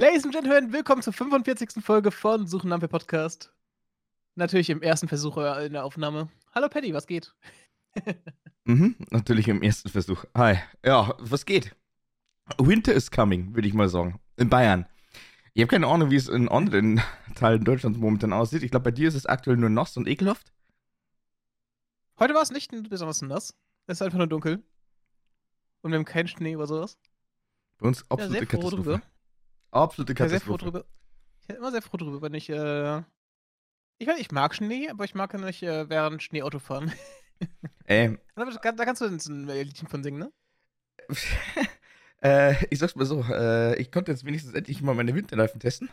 Ladies and Gentlemen, willkommen zur 45. Folge von Suchen Ampel Podcast. Natürlich im ersten Versuch in der Aufnahme. Hallo Paddy, was geht? mhm, natürlich im ersten Versuch. Hi. Ja, was geht? Winter is coming, würde ich mal sagen. In Bayern. Ich habe keine Ahnung, wie es in anderen Teilen Deutschlands momentan aussieht. Ich glaube, bei dir ist es aktuell nur nass und ekelhaft. Heute war es nicht besonders nass. Es ist einfach nur dunkel. Und wir haben keinen Schnee oder sowas. Bei uns absolute ja, Katastrophe. Drüber. Absolute Katastrophe. Ich bin. Ich immer sehr froh drüber, wenn ich, äh ich, ich mag Schnee, aber ich mag nicht äh, während Schnee Auto fahren. Ähm. Da, da kannst du ein Liedchen von singen, ne? äh, ich sag's mal so, äh, ich konnte jetzt wenigstens endlich mal meine Winterreifen testen.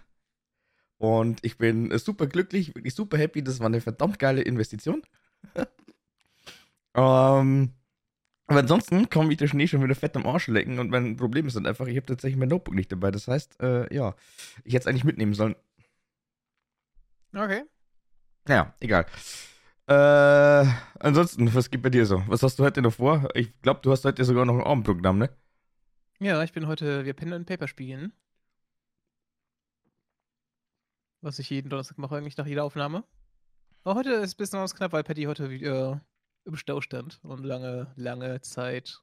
Und ich bin super glücklich, wirklich super happy. Das war eine verdammt geile Investition. ähm, aber ansonsten kann mich der Schnee schon wieder fett am Arsch lecken und mein Problem ist dann einfach, ich habe tatsächlich mein Notebook nicht dabei. Das heißt, äh, ja, ich hätte es eigentlich mitnehmen sollen. Okay. Ja, egal. Äh, ansonsten, was gibt bei dir so? Was hast du heute noch vor? Ich glaube, du hast heute sogar noch ein Abendprogramm, ne? Ja, ich bin heute, wir Pen and Paper spielen. Was ich jeden Donnerstag mache, eigentlich nach jeder Aufnahme. Aber heute ist ein bisschen was knapp, weil Patty heute wieder im Stau stand und lange, lange Zeit.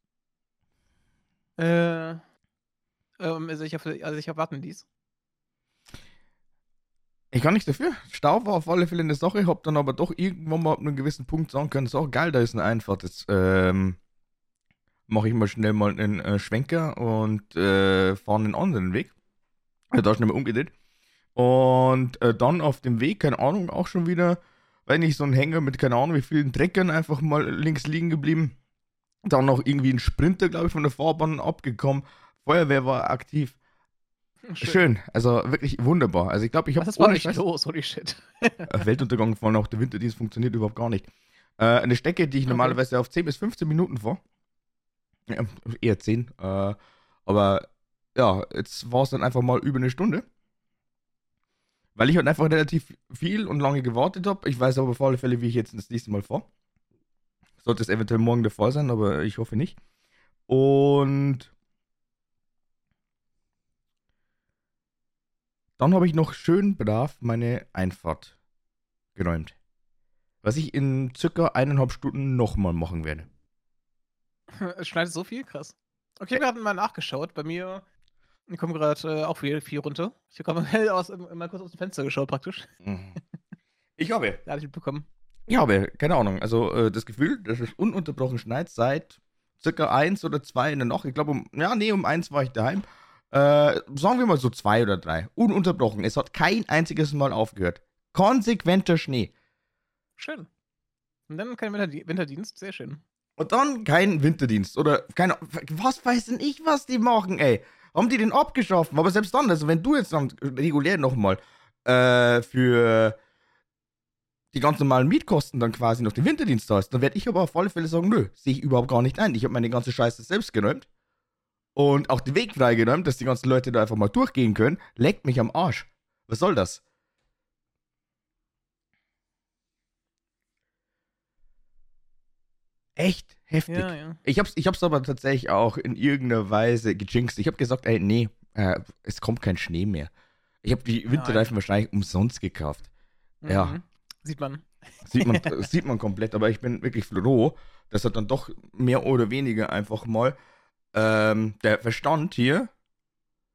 Äh, ähm, also ich habe also ich hab warten ließ. Ich kann nichts dafür. Stau war auf alle Fälle eine Sache, hab dann aber doch irgendwann mal ab einem gewissen Punkt sagen können, so geil, da ist eine Einfahrt. Jetzt ähm, mache ich mal schnell mal einen äh, Schwenker und äh, fahre einen anderen Weg. Da schnell mal umgedreht. Und äh, dann auf dem Weg, keine Ahnung, auch schon wieder weil nicht so ein Hänger mit keine Ahnung wie vielen Treckern einfach mal links liegen geblieben. Dann noch irgendwie ein Sprinter, glaube ich, von der Fahrbahn abgekommen. Feuerwehr war aktiv. Schön. Schön. also wirklich wunderbar. Also ich glaube, ich habe Was war nicht Scheiß, los, holy shit. Weltuntergang vor auch der Winterdienst funktioniert überhaupt gar nicht. Äh, eine Strecke, die ich okay. normalerweise auf 10 bis 15 Minuten fahre. Ja, eher 10. Äh, aber ja, jetzt war es dann einfach mal über eine Stunde. Weil ich halt einfach relativ viel und lange gewartet habe. Ich weiß aber auf alle Fälle, wie ich jetzt das nächste Mal fahre. Sollte es eventuell morgen der Fall sein, aber ich hoffe nicht. Und dann habe ich noch schön brav meine Einfahrt geräumt. Was ich in circa eineinhalb Stunden nochmal machen werde. Es schneidet so viel, krass. Okay, wir hatten mal nachgeschaut. Bei mir ich komme gerade äh, auch viel, viel runter. Ich habe mal, aus, mal kurz aus dem Fenster geschaut, praktisch. Mhm. Ich habe. Ja, ich mitbekommen. Ich habe, keine Ahnung. Also äh, das Gefühl, dass es ununterbrochen schneit seit circa eins oder zwei in der Nacht. Ich glaube, um, ja, nee, um eins war ich daheim. Äh, sagen wir mal so zwei oder drei. Ununterbrochen. Es hat kein einziges Mal aufgehört. Konsequenter Schnee. Schön. Und dann kein Winterdienst, sehr schön. Und dann kein Winterdienst. Oder keine Was weiß denn ich, was die machen, ey? Haben die den abgeschaffen? Aber selbst dann, also wenn du jetzt dann regulär nochmal äh, für die ganz normalen Mietkosten dann quasi noch den Winterdienst hast, dann werde ich aber auf alle Fälle sagen, nö, sehe ich überhaupt gar nicht ein. Ich habe meine ganze Scheiße selbst geräumt und auch den Weg freigeräumt, dass die ganzen Leute da einfach mal durchgehen können. Leckt mich am Arsch. Was soll das? Echt heftig. Ja, ja. Ich, hab's, ich hab's aber tatsächlich auch in irgendeiner Weise gejinxt. Ich hab gesagt, ey, nee, äh, es kommt kein Schnee mehr. Ich habe die Winterreifen wahrscheinlich umsonst gekauft. Mhm. Ja. Sieht man. Sieht man, sieht man komplett, aber ich bin wirklich froh, dass er dann doch mehr oder weniger einfach mal ähm, der Verstand hier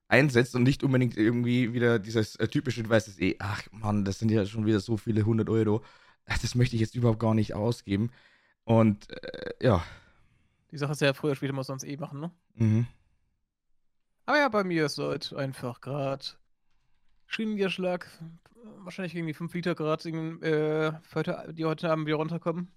einsetzt und nicht unbedingt irgendwie wieder dieses äh, typische, du weißt es eh, ach Mann, das sind ja schon wieder so viele hundert Euro. Das möchte ich jetzt überhaupt gar nicht ausgeben. Und äh, ja. Die Sache ist ja früher später muss sonst eh machen, ne? Mhm. Aber ja, bei mir ist halt einfach gerade Schienenniederschlag, wahrscheinlich irgendwie 5 Liter Grad, äh, heute, die heute Abend wieder runterkommen.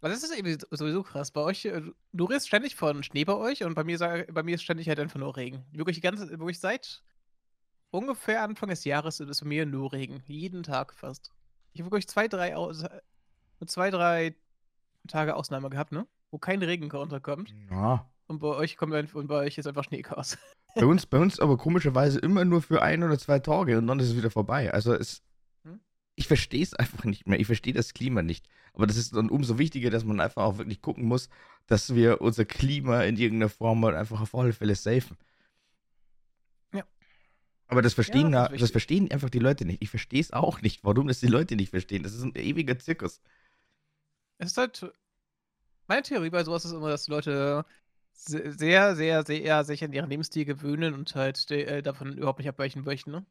Also das ist irgendwie sowieso krass. Bei euch, äh, du redest ständig von Schnee bei euch und bei mir, bei mir ist ständig halt einfach nur Regen. Wirklich die ganze, wirklich seit ungefähr Anfang des Jahres ist es bei mir nur Regen. Jeden Tag fast. Ich habe wirklich zwei, drei nur zwei, drei Tage Ausnahme gehabt, ne? Wo kein Regen runterkommt. Ja. Und bei euch kommt ein, und bei euch ist einfach Schneechaos. Bei uns, bei uns aber komischerweise immer nur für ein oder zwei Tage und dann ist es wieder vorbei. Also es. Hm? Ich verstehe es einfach nicht mehr. Ich verstehe das Klima nicht. Aber das ist dann umso wichtiger, dass man einfach auch wirklich gucken muss, dass wir unser Klima in irgendeiner Form halt einfach auf alle Fälle safen. Aber das verstehen, Ja, das ja, das, verstehen einfach die Leute nicht. Ich verstehe es auch nicht, warum das die Leute nicht verstehen. Das ist ein ewiger Zirkus. Es ist halt. Meine Theorie bei sowas ist immer, dass die Leute se- sehr, sehr, sehr sich an ihren Lebensstil gewöhnen und halt äh, davon überhaupt nicht abweichen möchten, ne?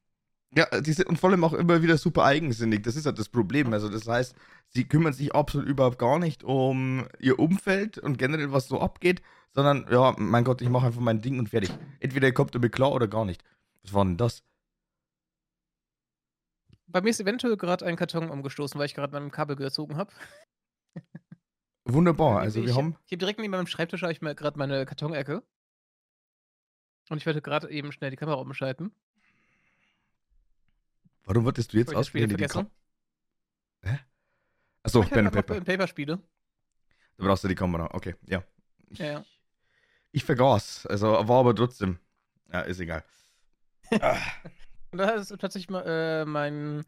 Ja, die sind und vor allem auch immer wieder super eigensinnig. Das ist halt das Problem. Also, das heißt, sie kümmern sich absolut überhaupt gar nicht um ihr Umfeld und generell, was so abgeht, sondern, ja, mein Gott, ich mache einfach mein Ding und fertig. Entweder ihr kommt damit klar oder gar nicht. Was war denn das? Bei mir ist eventuell gerade ein Karton umgestoßen, weil ich gerade mein Kabel gezogen habe. Wunderbar. Also, wir ich, haben. Ich habe direkt neben meinem Schreibtisch habe ich mir gerade meine Kartonecke. Und ich werde gerade eben schnell die Kamera umschalten. Warum wolltest du jetzt ausgerechnet die vergesse. Kam Achso, ich Pen and Paper. Paper. Paper spiele. Da brauchst du die Kamera. Okay, ja. Ich, Ja, ja. ich vergaß. Also, war aber trotzdem. Ja, ist egal. Ah. Und da ist plötzlich mal, äh, mein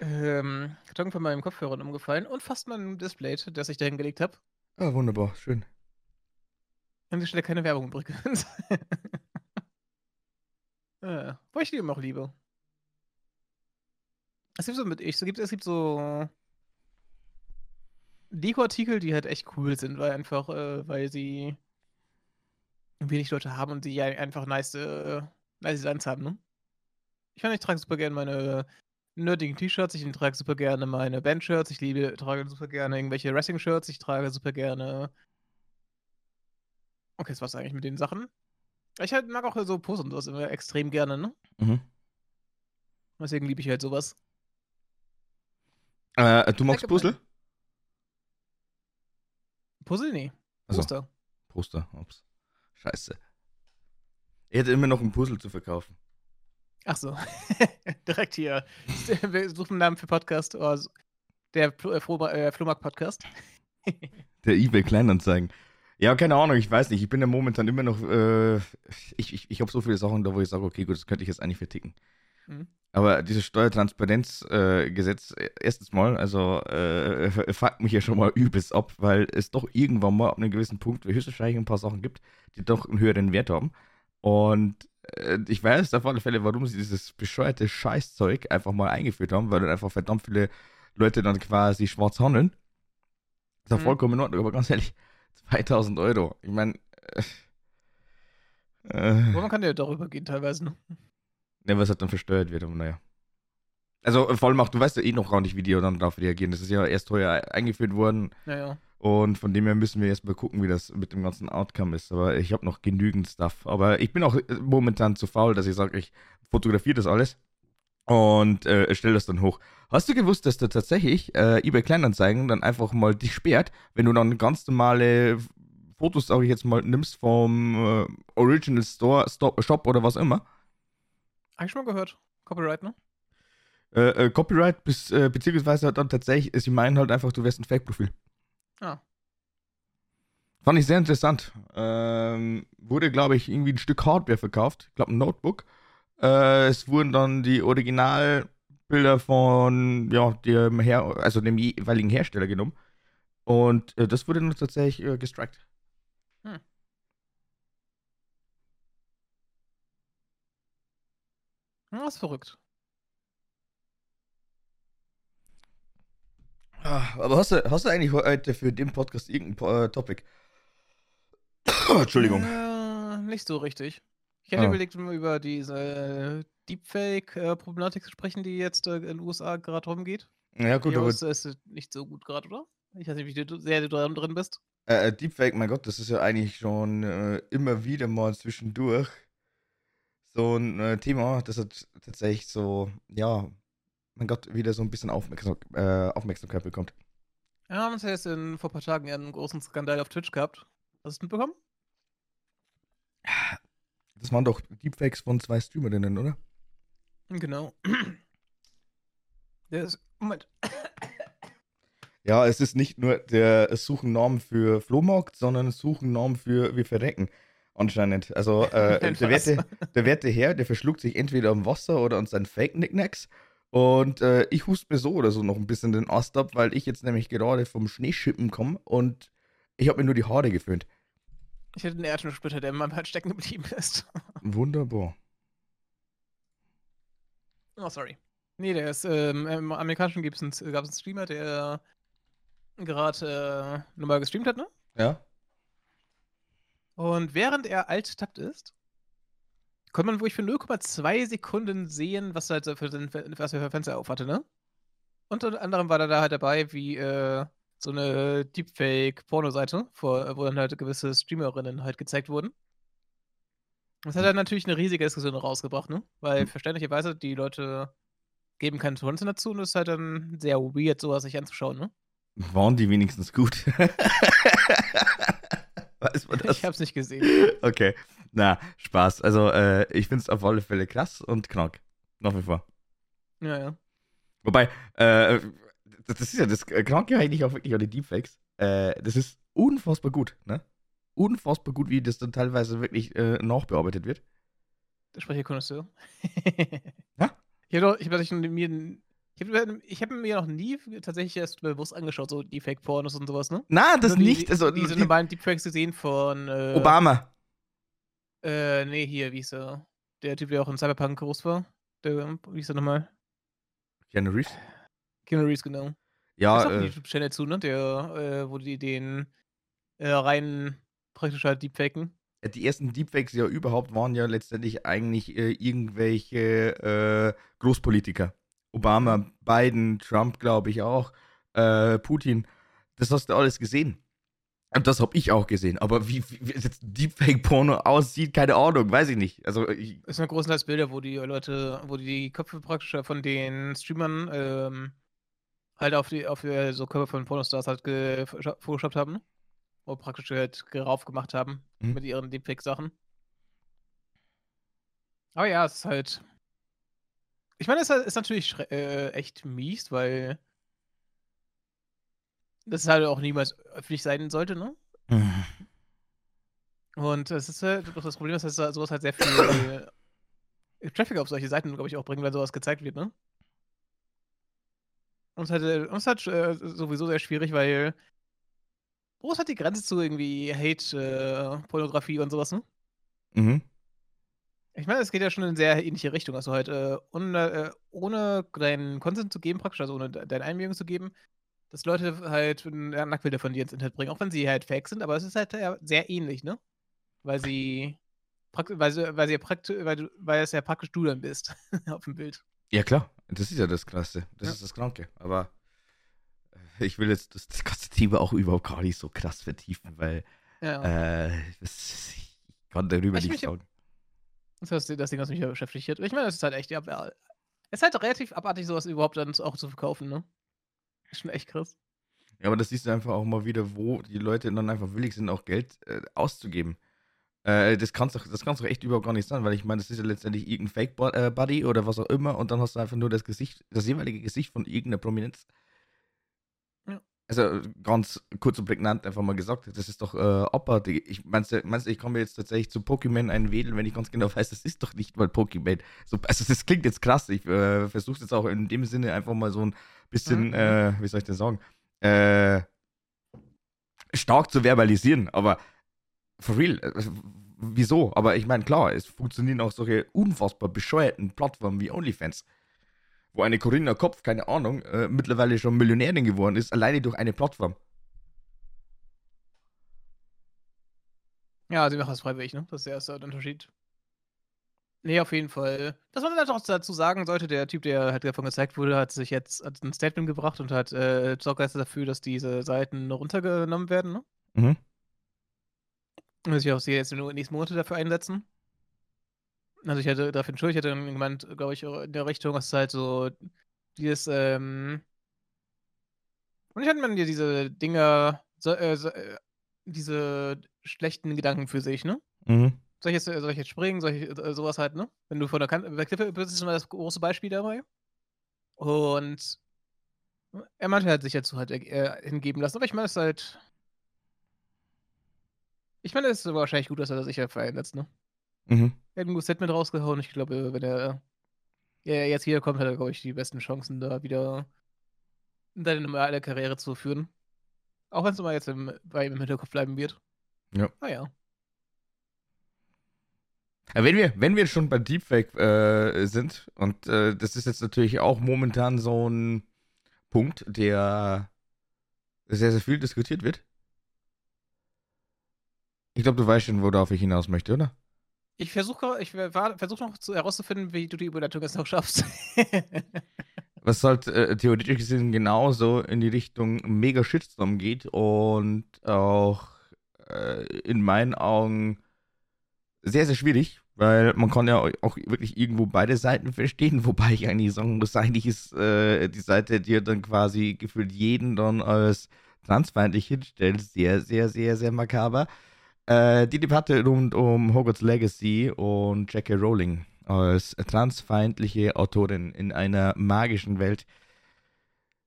ähm, Karton von meinem Kopfhörer umgefallen und fast mein Display, das ich da hingelegt habe. Ah, wunderbar. Schön. An dieser Stelle keine Werbung übrigens. äh, wo ich die immer auch liebe. Es gibt so mit ich, es gibt, es gibt so Deko-Artikel, die halt echt cool sind, weil einfach, äh, weil sie wenig Leute haben und ja einfach nice, äh, nice Designs haben, ne? Ich meine, ich trage super gerne meine nerdigen T-Shirts, ich trage super gerne meine Band-Shirts, ich liebe, trage super gerne irgendwelche Wrestling-Shirts, ich trage super gerne. Okay, das war's eigentlich mit den Sachen. Ich halt mag auch so Posts und sowas immer extrem gerne, ne? Mhm. Deswegen liebe ich halt sowas. Äh, du magst. Puzzle? Puzzle? Nee. Also, Poster. Poster. Ups. Scheiße. Ich hätte immer noch ein Puzzle zu verkaufen. Ach so. Direkt hier. Wir suchen einen Namen für Podcast. Oh, der äh, äh, Flohmarkt-Podcast. Der eBay Kleinanzeigen. Ja, keine Ahnung, ich weiß nicht. Ich bin ja momentan immer noch. Äh, ich ich, ich habe so viele Sachen da, wo ich sage, okay, gut, das könnte ich jetzt eigentlich verticken. Mhm. Aber dieses Steuertransparenzgesetz, äh, erstens mal, also äh, fuckt mich ja schon mal übelst ab, weil es doch irgendwann mal ab einem gewissen Punkt höchstwahrscheinlich ein paar Sachen gibt, die doch einen höheren Wert haben. Und ich weiß auf alle Fälle, warum sie dieses bescheuerte Scheißzeug einfach mal eingeführt haben, weil dann einfach verdammt viele Leute dann quasi schwarz handeln. Ist ja Mhm. vollkommen in Ordnung, aber ganz ehrlich, 2000 Euro. Ich meine, äh, äh, Aber man kann ja darüber gehen teilweise. Ne? was halt dann versteuert wird, aber naja. Also äh, vor allem auch, du weißt ja eh noch gar nicht, wie die dann darauf reagieren. Das ist ja erst teuer eingeführt worden Naja. und von dem her müssen wir erstmal gucken, wie das mit dem ganzen Outcome ist. Aber ich habe noch genügend Stuff. Aber ich bin auch äh, momentan zu faul, dass ich sage, ich fotografiere das alles und äh, stelle das dann hoch. Hast du gewusst, dass du tatsächlich äh, eBay Kleinanzeigen dann einfach mal dich sperrt, wenn du dann ganz normale Fotos, sage ich jetzt mal, nimmst vom äh, Original Store, Stop, Shop oder was immer? Hab ich schon mal gehört. Copyright, ne? Äh, äh, Copyright, bis, äh, beziehungsweise dann tatsächlich, sie meinen halt einfach, du wärst ein Fake-Profil. Ah. Fand ich sehr interessant. Ähm, wurde, glaube ich, irgendwie ein Stück Hardware verkauft. Ich glaube, ein Notebook. Äh, es wurden dann die Originalbilder von ja, dem, Her also dem jeweiligen Hersteller genommen. Und äh, das wurde dann tatsächlich äh, gestrikt. Ja, ist verrückt. Aber hast du, hast du eigentlich heute für den Podcast irgendein äh, Topic? Entschuldigung. Äh, nicht so richtig. Ich hätte Ah. überlegt, über diese Deepfake-Problematik zu sprechen, die jetzt äh, in den USA gerade rumgeht. Ja, gut, Die aber ist, ist nicht so gut gerade, oder? Ich weiß nicht, wie du, sehr drin bist. Äh, äh, Deepfake, mein Gott, das ist ja eigentlich schon äh, immer wieder mal zwischendurch so ein äh, Thema, das hat tatsächlich so, ja, mein Gott, wieder so ein bisschen Aufmerksam äh, Aufmerksamkeit bekommt. Ja, haben uns ja jetzt in, vor ein paar Tagen einen großen Skandal auf Twitch gehabt. Hast du es mitbekommen? Das waren doch Deepfakes von zwei Streamerinnen, oder? Genau. Der ist. Moment. Ja, es ist nicht nur der Suchennamen für Flohmarkt, sondern ein Suchennamen für wir verrecken. Anscheinend. Also äh, der, werte, der werte Herr, der verschluckt sich entweder am Wasser oder an seinen Fake-Nicknacks. Und äh, ich huste mir so oder so noch ein bisschen den Ast ab, weil ich jetzt nämlich gerade vom Schneeschippen komme und ich habe mir nur die Haare geföhnt. Ich hätte einen Erdnussplitter, der in meinem Hals stecken geblieben ist. Wunderbar. Oh, sorry. Nee, der ist, ähm, im Amerikanischen gibt's 'n gab's einen Streamer, der gerade äh, normal gestreamt hat, ne? Ja. Und während er alt-tappt ist, konnte man wirklich für 0,2 Sekunden sehen, was er halt für, den, was er für Fenster auf hatte, ne? Unter anderem war er da halt dabei, wie äh, so eine Deepfake-Porno-Seite, wo dann halt gewisse Streamerinnen halt gezeigt wurden. Das hat dann natürlich eine riesige Diskussion rausgebracht, ne? Weil verständlicherweise die Leute geben keinen Content dazu und es ist halt dann sehr weird, sowas sich anzuschauen, ne? Waren die wenigstens gut? Weiß man das? Ich hab's nicht gesehen. Okay. Na, Spaß. Also, äh, ich finde es auf alle Fälle krass und knack. Nach wie vor. Ja, ja. Wobei, äh, das ist ja das Kranke eigentlich auch wirklich an den Deepfakes. Äh, das ist unfassbar gut, ne? Unfassbar gut, wie das dann teilweise wirklich äh, nachbearbeitet wird. Der Sprecherkonnoisseur. Ja? Ich habe ich hab, ich mir, ich hab, ich hab mir noch nie tatsächlich erst bewusst angeschaut, so Deepfake-Pornos und sowas, ne? Na, das die, nicht. Also, diese die, normalen Deepfakes gesehen von. Äh, Obama. Äh, nee, hier, wie hieß er? Der Typ, der auch in Cyberpunk groß war. Der, wie hieß er nochmal? Keanu Reeves. Keanu Reeves, genau. Da ist Ja, auch äh, YouTube-Channel zu, ne? Der, äh, wo die den äh, rein praktisch halt deepfaken. die ersten Deepfakes ja überhaupt waren ja letztendlich eigentlich äh, irgendwelche äh, Großpolitiker. Obama, Biden, Trump, glaube ich auch, äh, Putin. Das hast du alles gesehen. Und das habe ich auch gesehen. Aber wie, wie, jetzt Deepfake-Porno aussieht, keine Ahnung, weiß ich nicht. Also, ich, Es sind großenteils Bilder, wo die Leute, wo die, Köpfe praktisch von den Streamern ähm, halt auf die, auf äh, so Körper von Pornostars halt gefotoshoppt haben. Wo praktisch halt rauf gemacht haben Mhm. mit ihren Deepfake-Sachen. Aber ja, es ist halt. Ich meine, es ist halt- natürlich äh, echt mies, weil das halt auch niemals öffentlich sein sollte, ne? Und es ist halt doch das Problem, dass da sowas halt sehr viel äh, Traffic auf solche Seiten, glaube ich, auch bringen, wenn sowas gezeigt wird, ne? Und es ist halt, äh, halt äh, sowieso sehr schwierig, weil wo ist halt die Grenze zu irgendwie Hate, äh, Pornografie und sowas, ne? mhm. Ich meine, es geht ja schon in sehr ähnliche Richtung. Also halt, äh, ohne, äh, ohne deinen Content zu geben, praktisch, also ohne de deine Einwilligung zu geben, dass Leute halt äh, Nacktbilder von dir ins Internet bringen, auch wenn sie halt fake sind, aber es ist halt äh, sehr ähnlich, ne? Weil sie, weil sie, weil sie ja praktisch, weil, du, weil es ja praktisch du dann bist auf dem Bild. Ja, klar. Das ist ja das Krasse. Das Ja. ist das Kranke. Aber äh, ich will jetzt das, das ganze Thema auch überhaupt gar nicht so krass vertiefen, weil Ja. äh, das, ich kann darüber Ich- nichts ich- sagen. Das das das Ding, was mich beschäftigt hat. Ich meine, es ist halt echt, ja, es ist halt relativ abartig, sowas überhaupt dann auch zu verkaufen, ne? Ist schon echt krass. Ja, aber das siehst du einfach auch mal wieder, wo die Leute dann einfach willig sind, auch Geld äh, auszugeben. Äh, das kann's doch, das doch echt überhaupt gar nicht sein, weil ich meine, das ist ja letztendlich irgendein Fake-Buddy oder was auch immer und dann hast du einfach nur das Gesicht, das jeweilige Gesicht von irgendeiner Prominenz. Also ganz kurz und prägnant einfach mal gesagt, das ist doch äh, abartig. Ich meinst du, meinst ich komme jetzt tatsächlich zu Pokémon einwählen, wenn ich ganz genau weiß, das ist doch nicht mal Pokémon. So, also das klingt jetzt krass. Ich äh, versuche jetzt auch in dem Sinne einfach mal so ein bisschen, Mhm. äh, wie soll ich denn sagen, äh, stark zu verbalisieren, aber for real, äh, wieso? Aber ich meine, klar, es funktionieren auch solche unfassbar bescheuerten Plattformen wie OnlyFans, wo eine Corinna Kopf, keine Ahnung, äh, mittlerweile schon Millionärin geworden ist, alleine durch eine Plattform. Ja, sie machen das freiwillig, ne? Das ist der erste Unterschied. Nee, auf jeden Fall. Das, was man halt auch dazu sagen sollte, der Typ, der halt davon gezeigt wurde, hat sich jetzt hat ein Statement gebracht und hat äh, sorgt dafür, dass diese Seiten runtergenommen werden, ne? Mhm. Und sich auch sie jetzt nur in den nächsten Monate dafür einsetzen. Also ich hätte dafür entschuldigt, ich hätte dann gemeint, glaube ich, in der Richtung, dass es halt so dieses, ähm. Und ich hatte man dir diese Dinger, so, äh, so, äh, diese schlechten Gedanken für sich, ne? Mhm. Soll ich jetzt, soll ich jetzt springen? Soll ich äh, sowas halt, ne? Wenn du von der, Klippe bist, ist immer das große Beispiel dabei. Und er meinte halt sich dazu halt äh, hingeben lassen. Aber ich meine, es ist halt. Ich meine, es ist wahrscheinlich gut, dass er sich halt vereinsetzt, ne? Mhm. Er hat ein gutes Set mit rausgehauen. Ich glaube, wenn er ja, jetzt wiederkommt, hat er, glaube ich, die besten Chancen, da wieder seine normale Karriere zu führen. Auch wenn es immer jetzt im, bei ihm im Hinterkopf bleiben wird. Ja. Naja. Wenn wir, wenn wir schon bei Deepfake äh, sind, und äh, das ist jetzt natürlich auch momentan so ein Punkt, der sehr, sehr viel diskutiert wird. Ich glaube, du weißt schon, worauf ich hinaus möchte, oder? Ich versuche ich versuch noch zu, herauszufinden, wie du die Überleitung jetzt noch schaffst. Was halt äh, theoretisch gesehen genauso in die Richtung mega Shitstorm geht und auch äh, in meinen Augen sehr, sehr schwierig, weil man kann ja auch wirklich irgendwo beide Seiten verstehen, wobei ich eigentlich sagen muss, eigentlich ist äh, die Seite, die dann quasi gefühlt jeden dann als transfeindlich hinstellt, sehr, sehr, sehr, sehr makaber. Äh, die Debatte rund um Hogwarts Legacy und J.K. Rowling als transfeindliche Autorin in einer magischen Welt.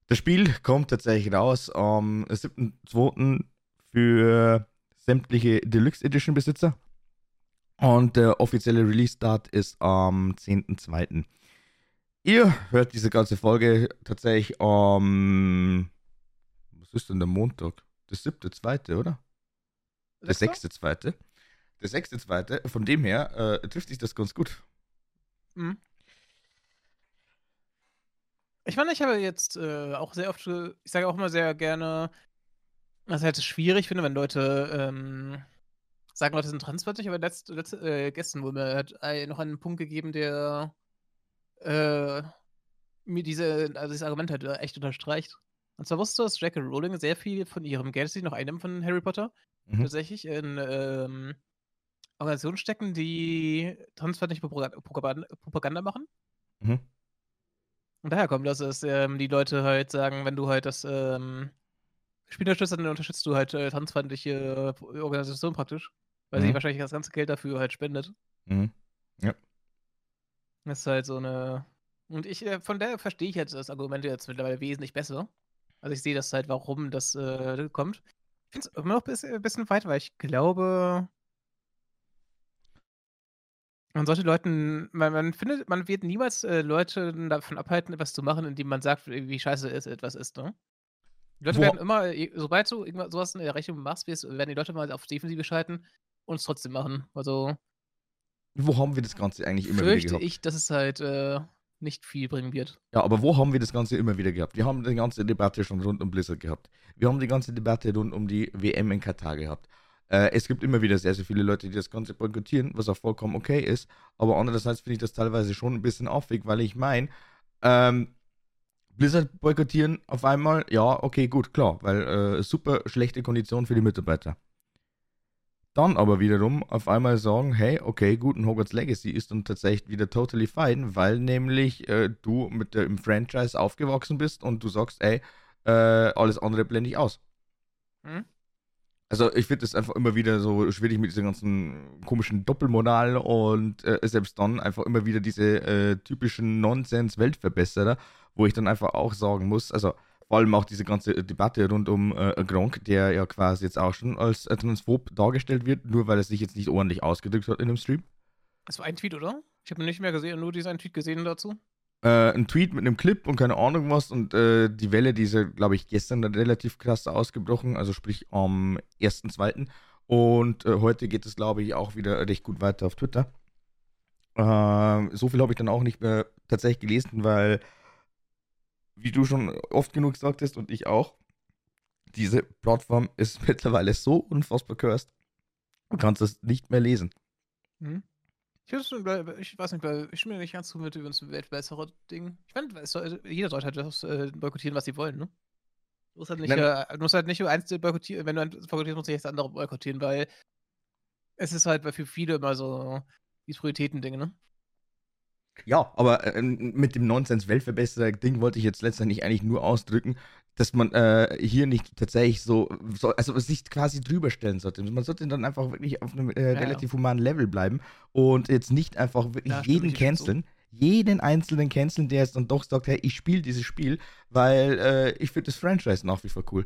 Das Spiel kommt tatsächlich raus am 7.2. für sämtliche Deluxe Edition Besitzer. Und der offizielle Release-Start ist am 10.2. Ihr hört diese ganze Folge tatsächlich am. was ist denn der Montag? Der 7.2., oder? Der 6.2. Der 6.2. Von dem her äh, trifft sich das ganz gut. Mhm. Ich meine, ich habe jetzt äh, auch sehr oft, ich sage auch immer sehr gerne, dass ich halt schwierig finde, wenn Leute ähm, sagen, Leute sind transfeindlich, aber letzt, letzt, äh, gestern wurde mir hat ein, noch einen Punkt gegeben, der äh, mir diese, also dieses Argument halt echt unterstreicht. Und zwar wusste dass J.K. Rowling sehr viel von ihrem Geld, sie noch einnimmt von Harry Potter, mhm. tatsächlich in ähm, Organisationen stecken, die transfeindliche Propaganda, machen. Mhm. Und daher kommt das, dass ähm, die Leute halt sagen, wenn du halt das ähm, Spiel unterstützt, dann unterstützt du halt äh, transfeindliche äh, Organisationen praktisch. Weil mhm. sie wahrscheinlich das ganze Geld dafür halt spendet. Mhm. Ja. Das ist halt so eine. Und ich, äh, von der verstehe ich jetzt das Argument jetzt mittlerweile wesentlich besser. Also ich sehe das halt, warum das äh, kommt. Ich finde es immer noch ein bisschen, bisschen weit, weil ich glaube, man sollte Leuten, man, man findet, man wird niemals äh, Leute davon abhalten, etwas zu machen, indem man sagt, wie scheiße es etwas ist, ne? Die Leute Wo werden immer, äh, sobald du irgendwas sowas in der Rechnung machst, werden die Leute mal auf Defensive schalten und es trotzdem machen. Also. Wo haben wir das Ganze eigentlich immer wieder gehabt? ich, dass es halt äh, nicht viel bringen wird. Ja, aber wo haben wir das Ganze immer wieder gehabt? Wir haben die ganze Debatte schon rund um Blizzard gehabt. Wir haben die ganze Debatte rund um die WM in Katar gehabt. Äh, es gibt immer wieder sehr, sehr viele Leute, die das Ganze boykottieren, was auch vollkommen okay ist. Aber andererseits finde ich das teilweise schon ein bisschen aufweg, weil ich meine, ähm, Blizzard boykottieren auf einmal, ja, okay, gut, klar, weil äh, super schlechte Konditionen für die Mitarbeiter. Dann aber wiederum auf einmal sagen, hey, okay, gut, ein Hogwarts Legacy ist dann tatsächlich wieder totally fine, weil nämlich äh, du mit dem Franchise aufgewachsen bist und du sagst, ey, äh, alles andere blende ich aus. Hm? Also ich finde es einfach immer wieder so schwierig mit diesem ganzen komischen Doppelmoral und äh, selbst dann einfach immer wieder diese äh, typischen Nonsens-Weltverbesserer, wo ich dann einfach auch sagen muss, also vor allem auch diese ganze Debatte rund um äh, Gronk, der ja quasi jetzt auch schon als äh, transphob dargestellt wird, nur weil er sich jetzt nicht ordentlich ausgedrückt hat in dem Stream. Das war ein Tweet, oder? Ich habe nicht mehr gesehen, nur diesen Tweet gesehen dazu äh, ein Tweet mit einem Clip und keine Ahnung was. Und äh, die Welle, die ist ja, glaube ich, gestern relativ krass ausgebrochen, also sprich am 1.2. Und äh, heute geht es, glaube ich, auch wieder recht gut weiter auf Twitter. Ähm, so viel habe ich dann auch nicht mehr tatsächlich gelesen, weil, wie du schon oft genug gesagt hast und ich auch, diese Plattform ist mittlerweile so unfassbar cursed. Du kannst das nicht mehr lesen. Mhm. Ich, ich weiß nicht, ich mir nicht ganz so mit über das weltbessere Ding. Ich meine, jeder sollte halt das äh, boykottieren, was sie wollen, ne? Du musst halt nicht, äh, du musst halt nicht nur eins boykottieren, wenn du eins boykottierst, musst du nicht das andere boykottieren, weil es ist halt für viele immer so die Prioritäten-Dinge, ne? Ja, aber äh, mit dem Nonsens-Weltverbesserer-Ding wollte ich jetzt letztendlich eigentlich nur ausdrücken, dass man äh, hier nicht tatsächlich so, so, also sich quasi drüber stellen sollte. Man sollte dann einfach wirklich auf einem äh, ja, relativ ja. humanen Level bleiben und jetzt nicht einfach wirklich ja, jeden canceln. Jeden einzelnen canceln, der jetzt dann doch sagt, hey, ich spiele dieses Spiel, weil äh, ich finde das Franchise nach wie vor cool.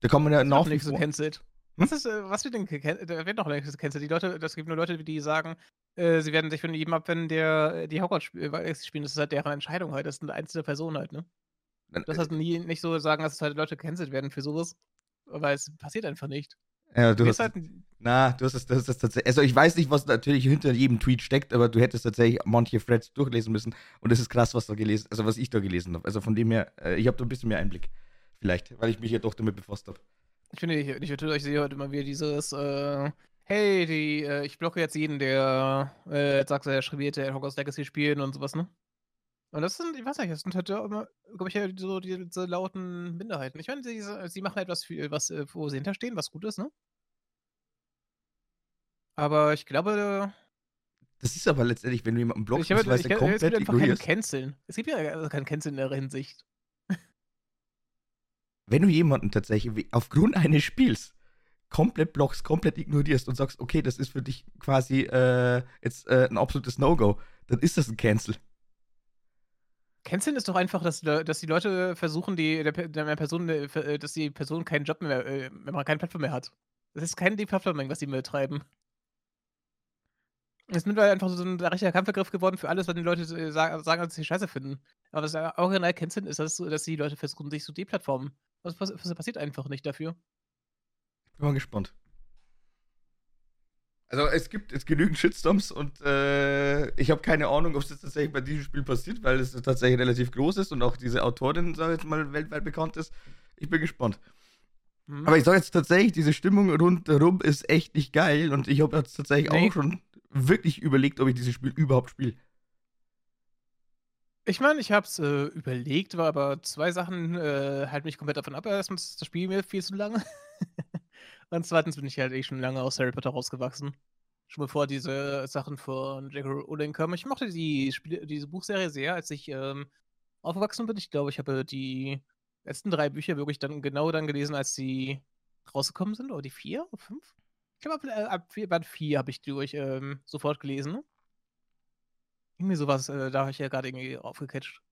Da kann man ja nach wie vor. Hm? Was, ist, äh, was wird denn da wird noch nichts gecancelt? Die Leute, das gibt nur Leute, die sagen, äh, sie werden sich von jedem abwenden, der die Hogwarts spielen. Das ist halt deren Entscheidung halt. Das sind einzelne Personen halt, ne? Das heißt nie, nicht so sagen, dass halt Leute gecancelt werden für sowas, weil es passiert einfach nicht. Ja, du hast, halt, na, du hast es, das ist tatsächlich. Also ich weiß nicht, was natürlich hinter jedem Tweet steckt, aber du hättest tatsächlich manche Threads durchlesen müssen. Und es ist krass, was da gelesen, also was ich da gelesen habe. Also von dem her, äh, ich habe da ein bisschen mehr Einblick. Vielleicht, weil ich mich ja doch damit befasst habe. Ich finde, ich, ich, ich sehe heute mal wieder dieses, äh, hey, die, äh, ich blocke jetzt jeden, der äh, jetzt sagt, er schreibt Hogwarts Legacy spielen und sowas, ne? Und das sind, ich weiß nicht, das sind halt ja immer, glaube ich, ja so diese lauten Minderheiten. Ich meine, sie, sie machen etwas, für, was, äh, wo sie hinterstehen, was gut ist, ne? Aber ich glaube, Das ist aber letztendlich, wenn du jemanden blockst, ich habe, beziehungsweise ich, es gibt komplett einfach ignorierst. Canceln. Es gibt ja also kein Canceln in der Hinsicht. Wenn du jemanden tatsächlich aufgrund eines Spiels komplett blockst, komplett ignorierst und sagst, okay, das ist für dich quasi äh, jetzt äh, ein absolutes No-Go, dann ist das ein Cancel. Canceln ist doch einfach, dass, dass die Leute versuchen, die, der, der Person, äh, dass die Person keinen Job mehr, äh, wenn man keine Plattform mehr hat. Das ist kein Deplatforming, was die betreiben. Es ist mittlerweile einfach so ein rechter Kampfbegriff geworden für alles, was die Leute äh, sagen, sagen, dass sie scheiße finden. Aber das original Canceln ist, das, so, dass die Leute versuchen, sich zu deplatformen. Was, pass- was passiert einfach nicht dafür? Bin mal gespannt. Also es gibt jetzt genügend Shitstorms und äh, ich habe keine Ahnung, ob es jetzt tatsächlich bei diesem Spiel passiert, weil es tatsächlich relativ groß ist und auch diese Autorin, sag ich jetzt mal, weltweit bekannt ist. Ich bin gespannt. Hm? Aber ich sage jetzt tatsächlich, diese Stimmung rundherum ist echt nicht geil und ich habe jetzt tatsächlich Nee. auch schon wirklich überlegt, ob ich dieses Spiel überhaupt spiele. Ich meine, ich habe es äh, überlegt, war aber zwei Sachen äh, halten mich komplett davon ab. Erstens ist das Spiel mir viel zu lange. Und zweitens bin ich halt eh schon lange aus Harry Potter rausgewachsen. Schon bevor diese Sachen von J.K. Rowling kamen. Ich mochte die Spiele, diese Buchserie sehr, als ich ähm, aufgewachsen bin. Ich glaube, ich habe die letzten drei Bücher wirklich dann genau dann gelesen, als sie rausgekommen sind. Oder die vier fünf? Ich glaube, ab, Band vier habe ich durch ähm, sofort gelesen. Ne? Irgendwie sowas, äh, da habe ich ja gerade irgendwie aufgecatcht.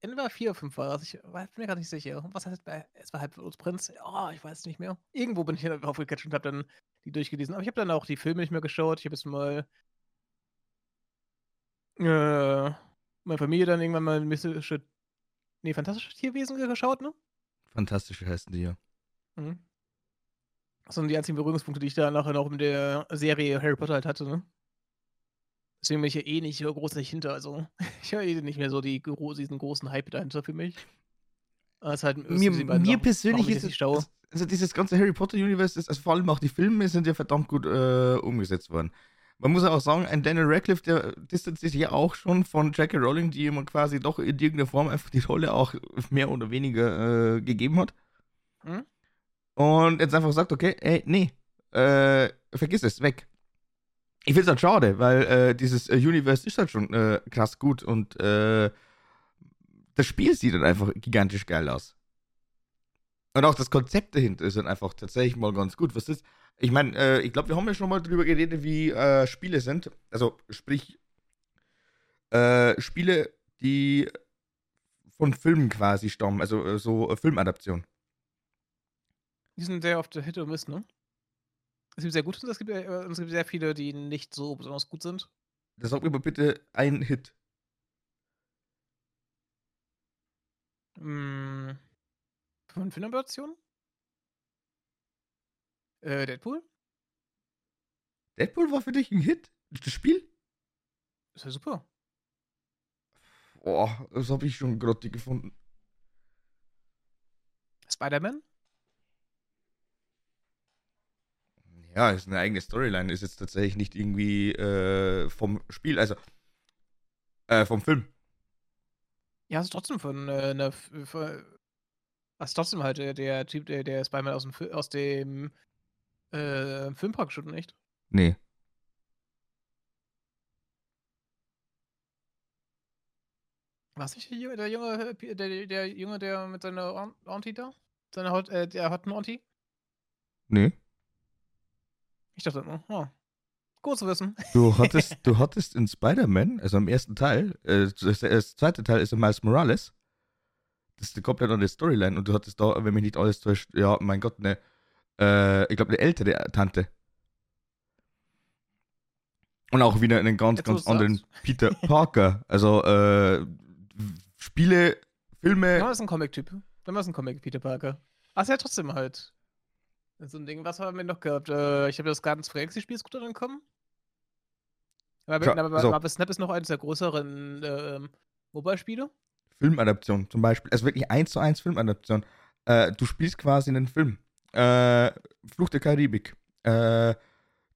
Entweder 4 oder 5 war das. Ich war bin mir gar nicht sicher. Was heißt bei Es war Halbblutsprinz? Oh, ich weiß nicht mehr. Irgendwo bin ich ja aufgecatcht und habe dann die durchgelesen. Aber ich habe dann auch die Filme nicht mehr geschaut. Ich habe jetzt mal äh, meine Familie dann irgendwann mal mystische, nee, fantastische Tierwesen geschaut, ne? Fantastische heißen die ja. Mhm. Das sind die einzigen Berührungspunkte, die ich da nachher noch in der Serie Harry Potter halt hatte, ne? Deswegen bin ich ja eh nicht so groß dahinter. Also, ich habe eh nicht mehr so die, diesen großen Hype dahinter für mich. Aber es ist halt, Mir, mir Sachen, persönlich ist es, das- also dieses ganze Harry Potter Universe, ist, also vor allem auch die Filme sind ja verdammt gut äh, umgesetzt worden. Man muss auch sagen, ein Daniel Radcliffe, der distanziert sich ja auch schon von J.K. Rowling, die ihm quasi doch in irgendeiner Form einfach die Rolle auch mehr oder weniger äh, gegeben hat. Hm? Und jetzt einfach sagt, okay, ey, nee, äh, vergiss es, weg. Ich finde es halt schade, weil äh, dieses äh, Universe ist halt schon äh, krass gut und äh, das Spiel sieht dann einfach gigantisch geil aus. Und auch das Konzept dahinter ist dann einfach tatsächlich mal ganz gut. Was ist? Ich meine, äh, ich glaube, wir haben ja schon mal drüber geredet, wie äh, Spiele sind. Also, sprich, äh, Spiele, die von Filmen quasi stammen, also äh, so äh, Filmadaption. Die sind sehr oft Hit und Miss, ne? Es gibt sehr gute und es gibt, äh, es gibt sehr viele, die nicht so besonders gut sind. Das sag mir mal bitte ein Hit. Hm, von Filmadaptionen? Äh, Deadpool? Deadpool war für dich ein Hit? Das Spiel? Ist ja super. Boah, das habe ich schon grottig gefunden. Spider-Man? Ja, ist eine eigene Storyline, ist jetzt tatsächlich nicht irgendwie äh, vom Spiel, also äh, vom Film. Ja, es ist trotzdem von äh, einer. F- f- Was trotzdem halt äh, der Typ, der, der Spider-Man aus dem, aus dem äh, Filmpark schon nicht. Nee. Was nicht der Junge, der äh, der, der Junge, der mit seiner Aunt- Auntie da? Seine Haut, äh, der hat eine Auntie? Nee. Ich dachte immer, oh, gut zu wissen. Du hattest, du hattest in Spider-Man, also im ersten Teil, äh, das, das zweite Teil ist Miles Morales. Das ist eine komplett andere Storyline und du hattest da, wenn mich nicht alles täuscht, ja, mein Gott, eine, äh, ich glaube, eine ältere Tante. Und auch wieder einen ganz, Jetzt, ganz anderen sagst. Peter Parker. Also, äh, Spiele, Filme. Das ein Comic-Typ. Es ein Comic, Peter Parker. Ach, ist ja trotzdem halt. So ein Ding, was haben wir noch gehabt? Äh, ich habe das Guardians of the Galaxy-Spiel ist gut angekommen. Aber, Klar, aber so. Marvel Snap ist noch eines der größeren ähm, Mobile-Spiele. Filmadaption zum Beispiel. Also wirklich eins zu eins Filmadaption. Äh, du spielst quasi einen Film. Äh, Fluch der Karibik. Äh,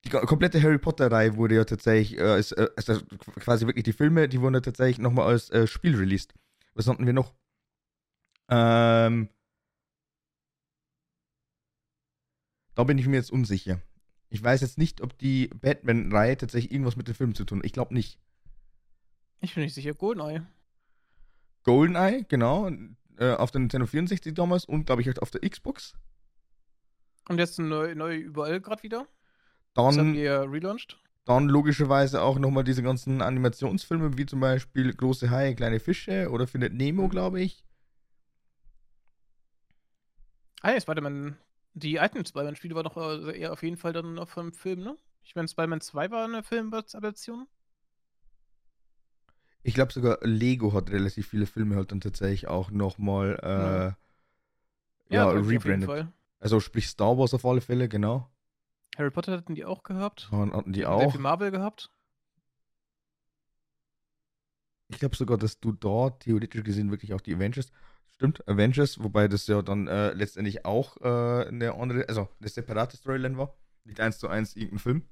die ko- komplette Harry Potter-Reihe wurde ja tatsächlich, äh, ist, äh, das quasi wirklich die Filme, die wurden ja tatsächlich nochmal als äh, Spiel released. Was hatten wir noch? Ähm, da bin ich mir jetzt unsicher. Ich weiß jetzt nicht, ob die Batman-Reihe tatsächlich irgendwas mit den Filmen zu tun hat. Ich glaube nicht. Ich bin nicht sicher. Goldeneye. GoldenEye, genau. Äh, auf der Nintendo 64 damals und glaube ich halt auf der Xbox. Und jetzt neu, neu überall gerade wieder. Das haben Dann, die ja relaunched. dann logischerweise auch nochmal diese ganzen Animationsfilme, wie zum Beispiel Große Haie, kleine Fische oder Findet Nemo, glaube ich. Ah, ja, Spider-Man. Die alten Spider-Man-Spiele waren doch äh, eher auf jeden Fall dann noch vom Film, ne? Ich meine, Spider-Man 2 war eine Filmadaption. Ich glaube sogar Lego hat relativ viele Filme halt dann tatsächlich auch nochmal äh, Ja. ja, rebrandet. Also sprich Star Wars auf alle Fälle, genau. Harry Potter hatten die auch gehabt. Dann hatten die Sehr auch. viel Marvel gehabt. Ich glaube sogar, dass du dort theoretisch gesehen wirklich auch die Avengers. Stimmt, Avengers, wobei das ja dann äh, letztendlich auch äh, eine also eine separate Storyline war. Nicht eins zu eins irgendein Film.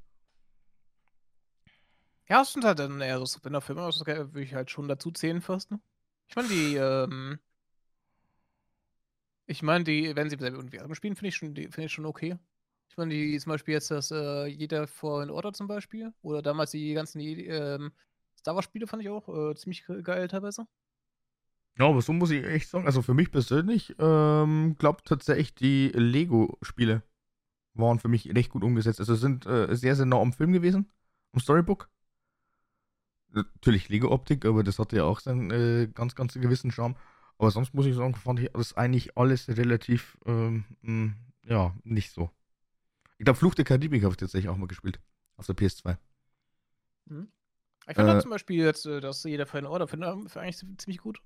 Ja, es sind halt dann eher so Spinner-Filme, das würde ich halt schon dazu zählen fast. Ne? Ich meine, die, ähm, ich meine, die, wenn sie selber irgendwie Werbung spielen, finde ich schon, die ich schon okay. Ich meine, die zum Beispiel jetzt das äh, Jeder vor in Order zum Beispiel. Oder damals die ganzen ähm, Star Wars-Spiele fand ich auch äh, ziemlich ge- geil teilweise. Ja, aber so muss ich echt sagen, also für mich persönlich, ähm, glaubt tatsächlich, die Lego-Spiele waren für mich recht gut umgesetzt. Also sind äh, sehr, sehr nah am Film gewesen, am Storybook. Natürlich Lego-Optik, aber das hatte ja auch seinen äh, ganz, ganz gewissen Charme. Aber sonst muss ich sagen, fand ich das eigentlich alles relativ, ähm, mh, ja, nicht so. Ich glaube, Fluch der Karibik habe ich tatsächlich auch mal gespielt. Auf der PS2. Ich fand Äh, zum Beispiel jetzt, äh, dass Jeder vor in Order finde find eigentlich ziemlich gut.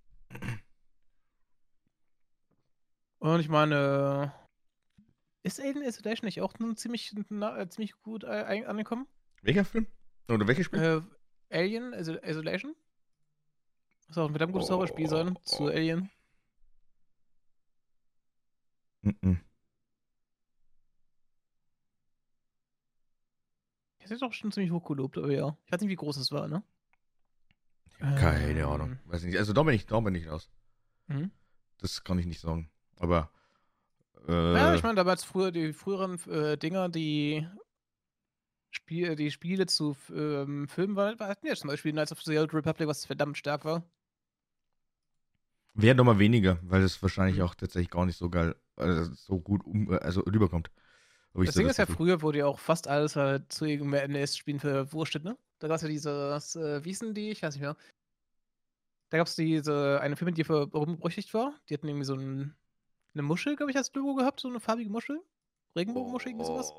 Und ich meine, ist Alien Isolation nicht auch nun ziemlich, na, äh, ziemlich gut äh, angekommen? Welcher Film? Oder welches Spiel? Äh, Alien Iso- Isolation? Soll auch ein verdammt gutes Horrorspiel sein zu Oh. Alien. Mhm. Das ist doch schon ziemlich hoch gelobt, aber ja. Ich weiß nicht, wie groß es war, ne? Keine Ähm. Ahnung. Weiß nicht. Also da bin ich, da bin ich raus. Mhm. Das kann ich nicht sagen. Aber. Äh, Ja, ich meine, damals früher, die früheren äh, Dinger, die Spiel, die Spiele zu ähm, Filmen waren, war- hatten ja zum Beispiel Knights of the Old Republic, was verdammt stark war. Wäre doch mal weniger, weil es wahrscheinlich Mhm. auch tatsächlich gar nicht so geil, also so gut um, also rüberkommt. Das Ding ist ja, früher wurde ja auch fast alles halt zu irgendeinem NES-Spielen verwurstet, ne? Da gab es ja dieses, äh, wie hießen die? Ich weiß nicht mehr. Da gab es diese, eine Firma, die ver- berüchtigt war. Die hatten irgendwie so ein, eine Muschel, glaube ich, als Logo gehabt, so eine farbige Muschel. Regenbogenmuschel, irgendwie sowas.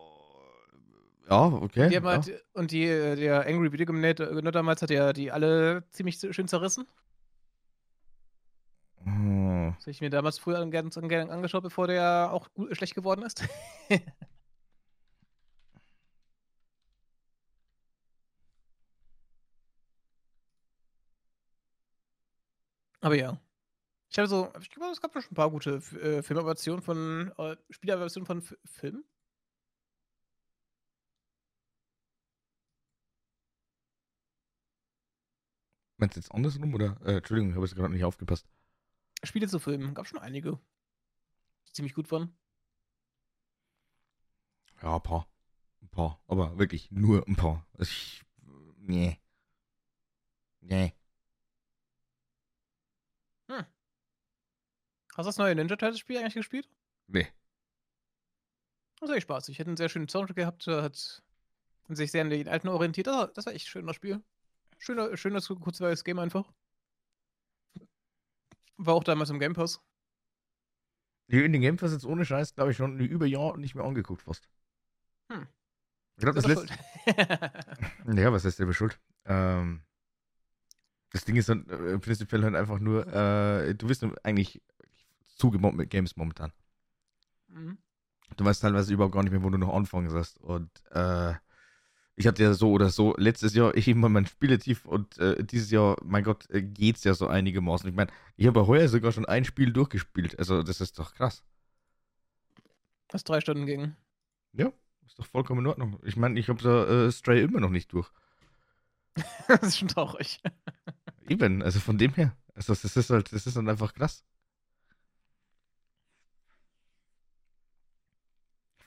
Ja, okay. Die haben ja. halt, und die, äh, der Angry Video Game äh, damals hat ja die alle ziemlich schön zerrissen. Hm. Das habe ich mir damals früher gerne gern angeschaut, bevor der auch gut, schlecht geworden ist. Aber ja. Ich habe so, ich glaube, es gab schon ein paar gute äh, Filmadaptionen von, äh, Spieladaptionen von F Filmen. Meinst du jetzt andersrum oder? Äh, Entschuldigung, ich habe jetzt gerade nicht aufgepasst. Spiele zu Filmen, gab schon einige. Ziemlich gut waren. Ja, ein paar. Ein paar. Aber wirklich nur ein paar. Ich, nee. Nee. Hast du das neue Ninja Turtles Spiel eigentlich gespielt? Nee. Das war echt spaßig. Ich hätte einen sehr schönen Soundtrack gehabt, hat sich sehr an den alten orientiert. Das war, das war echt schön, das Spiel. Schöner, schönes, kurzweiliges Game einfach. War auch damals im Game Pass. In den Game Pass jetzt ohne Scheiß, glaube ich, schon über Jahr nicht mehr angeguckt fast. Hm. Ich glaube, das letzte. schuld. Ja, was heißt selber schuld? Ähm, das Ding ist dann äh, prinzipiell halt einfach nur, äh, du bist eigentlich zugemobbt mit Games momentan. Mhm. Du weißt teilweise überhaupt gar nicht mehr, wo du noch anfangen sollst. Und äh, ich hatte ja so oder so letztes Jahr ich immer mein Spieletief und äh, dieses Jahr, mein Gott, äh, geht's ja so einigermaßen. Ich meine, ich habe ja heuer sogar schon ein Spiel durchgespielt. Also, das ist doch krass. Was drei Stunden ging. Ja, ist doch vollkommen in Ordnung. Ich meine, ich habe so äh, Stray immer noch nicht durch. das ist schon traurig. Eben, also von dem her. Also, das ist halt, das ist dann einfach krass.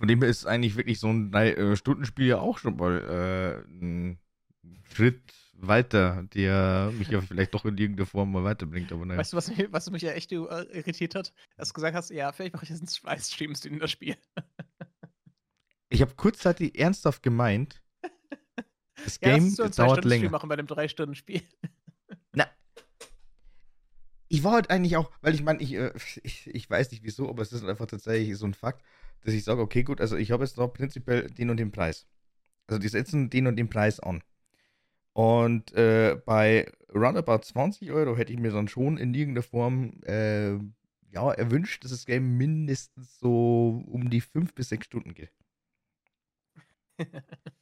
Von dem her ist eigentlich wirklich so ein äh, Stundenspiel ja auch schon mal äh, ein Schritt weiter, der mich ja vielleicht doch in irgendeiner Form mal weiterbringt. Aber naja. Weißt du, was mich, was mich ja echt irritiert hat? Dass du gesagt hast, ja, vielleicht mache ich jetzt einen Schweißstream in das Spiel. ich habe kurzzeitig ernsthaft gemeint, das Game ja, dauert länger. machen bei einem 3-Stunden-Spiel. Ich war halt eigentlich auch, weil ich meine, ich, äh, ich, ich weiß nicht wieso, aber es ist einfach tatsächlich so ein Fakt dass ich sage, okay, gut, also ich habe jetzt noch prinzipiell den und den Preis. Also die setzen den und den Preis an. Und äh, bei roundabout 20 Euro hätte ich mir dann schon in irgendeiner Form äh, ja, erwünscht, dass das Game mindestens so um die 5 bis 6 Stunden geht.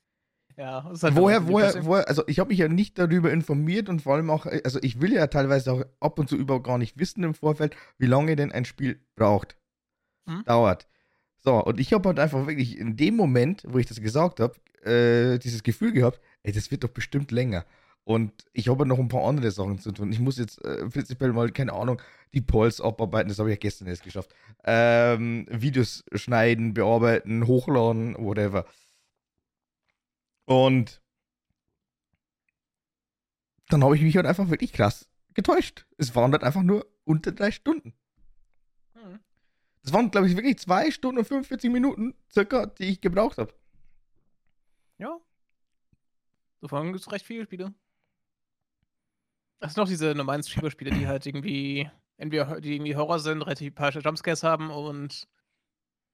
ja, halt woher, woher, woher, also ich habe mich ja nicht darüber informiert und vor allem auch, also ich will ja teilweise auch ab und zu überhaupt gar nicht wissen im Vorfeld, wie lange denn ein Spiel braucht. Hm? Dauert. So, und ich habe halt einfach wirklich in dem Moment, wo ich das gesagt habe, äh, dieses Gefühl gehabt, ey, das wird doch bestimmt länger. Und ich habe noch ein paar andere Sachen zu tun. Ich muss jetzt äh, prinzipiell mal, keine Ahnung, die Polls abarbeiten, das habe ich ja gestern erst geschafft. Ähm, Videos schneiden, bearbeiten, hochladen, whatever. Und dann habe ich mich halt einfach wirklich krass getäuscht. Es waren halt einfach nur unter drei Stunden. Das waren, glaube ich, wirklich zwei Stunden und 45 Minuten circa, die ich gebraucht habe. Ja. Davon gibt es recht viele Spiele. Das sind noch diese normalen Streamer-Spiele, die halt irgendwie, entweder die irgendwie Horror sind, relativ paar Jumpscares haben und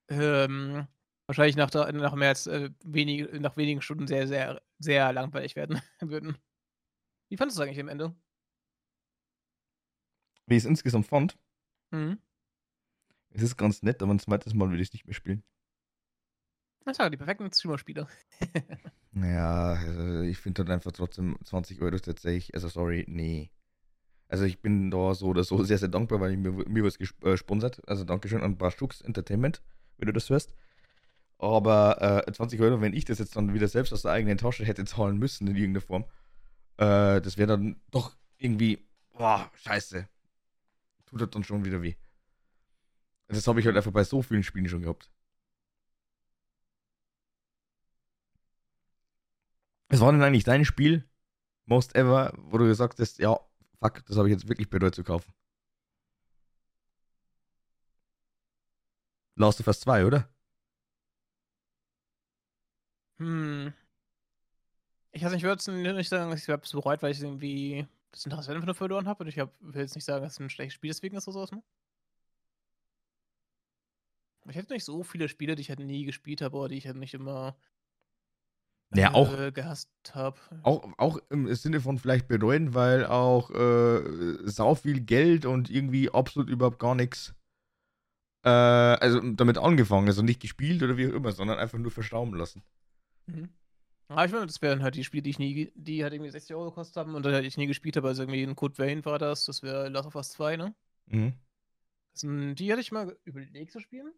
ähm, wahrscheinlich nach, der, nach mehr als äh, wenig, nach wenigen Stunden sehr, sehr, sehr langweilig werden würden. Wie fandest du es eigentlich am Ende? Wie ich es insgesamt fand? Mhm. Es ist ganz nett, aber ein zweites Mal will ich es nicht mehr spielen. Das war die perfekten Streamer-Spiele. ja, also ich finde halt einfach trotzdem 20 Euro tatsächlich, also sorry, nee. Also ich bin da so oder so sehr, sehr dankbar, weil ich mir, mir was gesponsert. Äh, also Dankeschön an Barschux Entertainment, wenn du das hörst. Aber äh, 20 Euro, wenn ich das jetzt dann wieder selbst aus der eigenen Tasche hätte zahlen müssen in irgendeiner Form, äh, das wäre dann doch irgendwie, boah, scheiße. Tut das dann schon wieder weh. Das habe ich halt einfach bei so vielen Spielen schon gehabt. Was war denn eigentlich dein Spiel, most ever, wo du gesagt hast, ja, fuck, das habe ich jetzt wirklich bereut zu kaufen? Last of Us 2, oder? Hm. Ich weiß nicht, ich würde nicht sagen, ich habe es bereut, weil ich irgendwie das Interesse einfach nur verloren habe. Und ich hab, will jetzt nicht sagen, dass es ein schlechtes Spiel deswegen ist oder sowas. Ne? Ich hätte nicht so viele Spiele, die ich halt nie gespielt habe oder die ich halt nicht immer ja, auch, äh, gehasst habe. Auch, auch im Sinne von vielleicht bereuen, weil auch äh, sau viel Geld und irgendwie absolut überhaupt gar nichts äh, also damit angefangen, also nicht gespielt oder wie auch immer, sondern einfach nur verstauben lassen. Mhm. Aber ich meine, das wären halt die Spiele, die ich nie, die halt irgendwie 60 Euro gekostet haben und die ich nie gespielt habe. Also irgendwie ein Code Vein war das, das wäre Last of Us 2, ne? Mhm. die hatte ich mal überlegt zu spielen.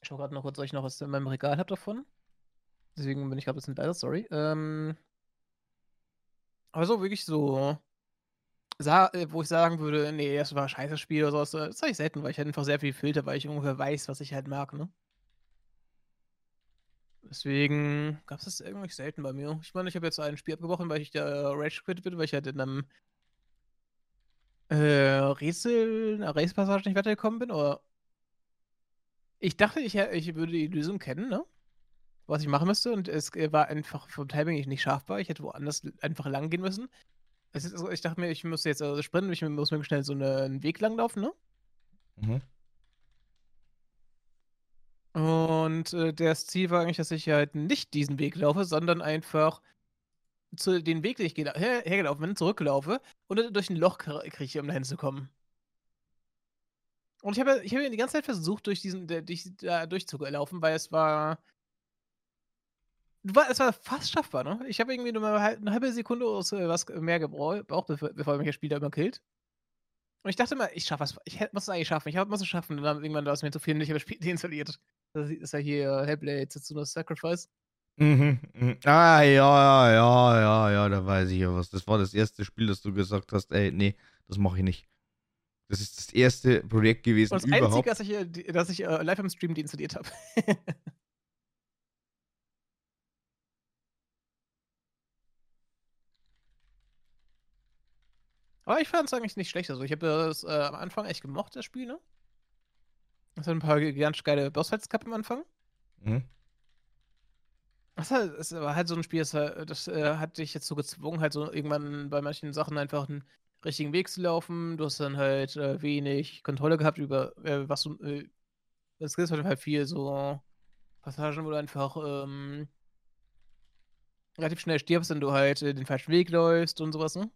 Ich schaue gerade noch kurz, was ich noch was in meinem Regal habe davon. Deswegen bin ich gerade ein bisschen leider, sorry. Ähm, aber so wirklich so, äh, wo ich sagen würde, nee, das war ein scheißes Spiel oder sowas, das sage ich selten, weil ich halt einfach sehr viel filter, weil ich ungefähr weiß, was ich halt mag, ne? Deswegen gab es das irgendwie selten bei mir. Ich meine, ich habe jetzt ein Spiel abgebrochen, weil ich da Rage Quit bin, weil ich halt in einem äh, Rätsel, einer Race-Passage nicht weitergekommen bin, oder ich dachte, ich, ich würde die Lösung kennen, ne? Was ich machen müsste. Und es äh, war einfach vom Timing nicht schaffbar. Ich hätte woanders einfach lang gehen müssen. Also ich dachte mir, ich muss jetzt also sprinten, ich muss mir schnell so einen Weg lang laufen, ne? Mhm. Und äh, das Ziel war eigentlich, dass ich halt nicht diesen Weg laufe, sondern einfach zu den Weg, den ich her hergelaufen bin, zurücklaufe und durch ein Loch kriege, um dahin zu kommen. Und ich habe ich habe die ganze Zeit versucht, durch diesen durch da durchzulaufen, weil es war war es war fast schaffbar, ne? Ich habe irgendwie nur mal halt 'ne halbe Sekunde oder so was mehr gebraucht, bevor mich der Spieler immer killt. Und ich dachte immer, ich schaffe es. Ich muss es eigentlich schaffen. Ich muss es schaffen. Und dann irgendwann war es mir zu viel und ich habe das Spiel deinstalliert. Das ist ja hier Hellblade Setsuno's Sacrifice. Mhm, mhm. Ah, ja, ja, ja, ja, da weiß ich ja was. Das war das erste Spiel, das du gesagt hast, ey, nee, das mache ich nicht. Das ist das erste Projekt gewesen Und das überhaupt. Einzige, dass ich, dass ich äh, live im Stream deinstalliert habe. Aber ich fand es eigentlich nicht schlecht. Also ich habe das äh, am Anfang echt gemocht, das Spiel, ne? Es hat ein paar ganz geile Bossfights gehabt am Anfang. Mhm. Das, halt, das war halt so ein Spiel, das, das äh, hat dich jetzt so gezwungen, halt so irgendwann bei manchen Sachen einfach einen richtigen Weg zu laufen. Du hast dann halt äh, wenig Kontrolle gehabt über äh, was du. Äh, es gibt halt viel so Passagen, wo du einfach ähm, relativ schnell stirbst, wenn du halt äh, den falschen Weg läufst und sowas, ne?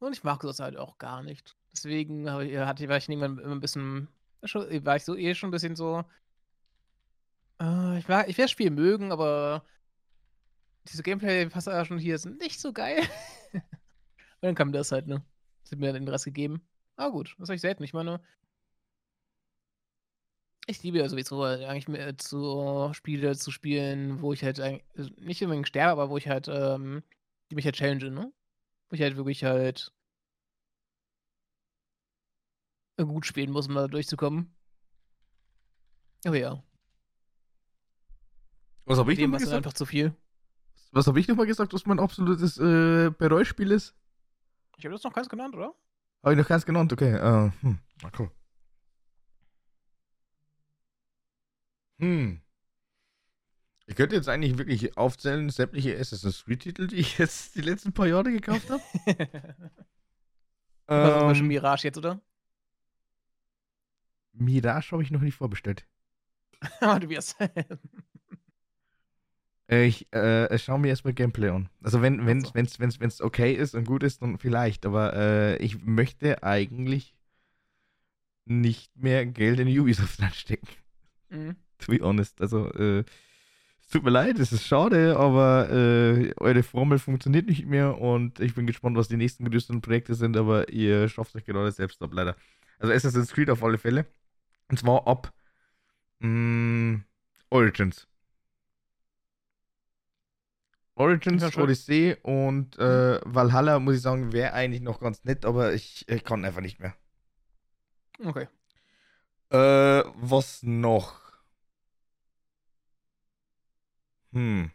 Und ich mag das halt auch gar nicht. Deswegen hatte, war ich irgendwann immer ein bisschen. War ich so eh schon ein bisschen so. Äh, ich, ich werde das Spiel mögen, aber diese Gameplay-Passagen hier sind nicht so geil. Und dann kam das halt, ne? Sind mir den Rest gegeben. Ah, gut, das habe ich selten. Ich meine, ich liebe ja sowieso eigentlich mehr zu Spiele zu spielen, wo ich halt also nicht unbedingt sterbe, aber wo ich halt, ähm, die mich halt challenge, ne? Wo ich halt wirklich halt gut spielen muss, um da durchzukommen. Aber ja. Was habe ich nochmal gesagt? einfach zu viel. Was habe ich nochmal gesagt, was mein absolutes äh, Bereutspiel ist? Ich habe das noch ganz genannt, oder? Habe ich noch ganz genannt, okay. Uh, hm. Na cool. Hm. Ich könnte jetzt eigentlich wirklich aufzählen, sämtliche Assassin's Creed-Titel, die ich jetzt die letzten paar Jahre gekauft habe. ähm, zum Beispiel Mirage jetzt, oder? Mirage habe ich noch nicht vorbestellt. du wirst. ich äh, schaue mir erstmal Gameplay an. Also wenn es so. wenn's, wenn's, wenn's okay ist und gut ist, dann vielleicht. Aber äh, ich möchte eigentlich nicht mehr Geld in Ubisoft anstecken. Mhm. To be honest. Also äh, es tut mir leid, es ist schade, aber äh, eure Formel funktioniert nicht mehr und ich bin gespannt, was die nächsten größeren Projekte sind, aber ihr schafft euch gerade selbst ab, leider. Also Assassin's Creed auf alle Fälle. Und zwar ab mh, mm, Origins. Origins, ja, Odyssey und äh, Valhalla, muss ich sagen, wäre eigentlich noch ganz nett, aber ich, ich kann einfach nicht mehr. Okay. Äh, was noch? Hm.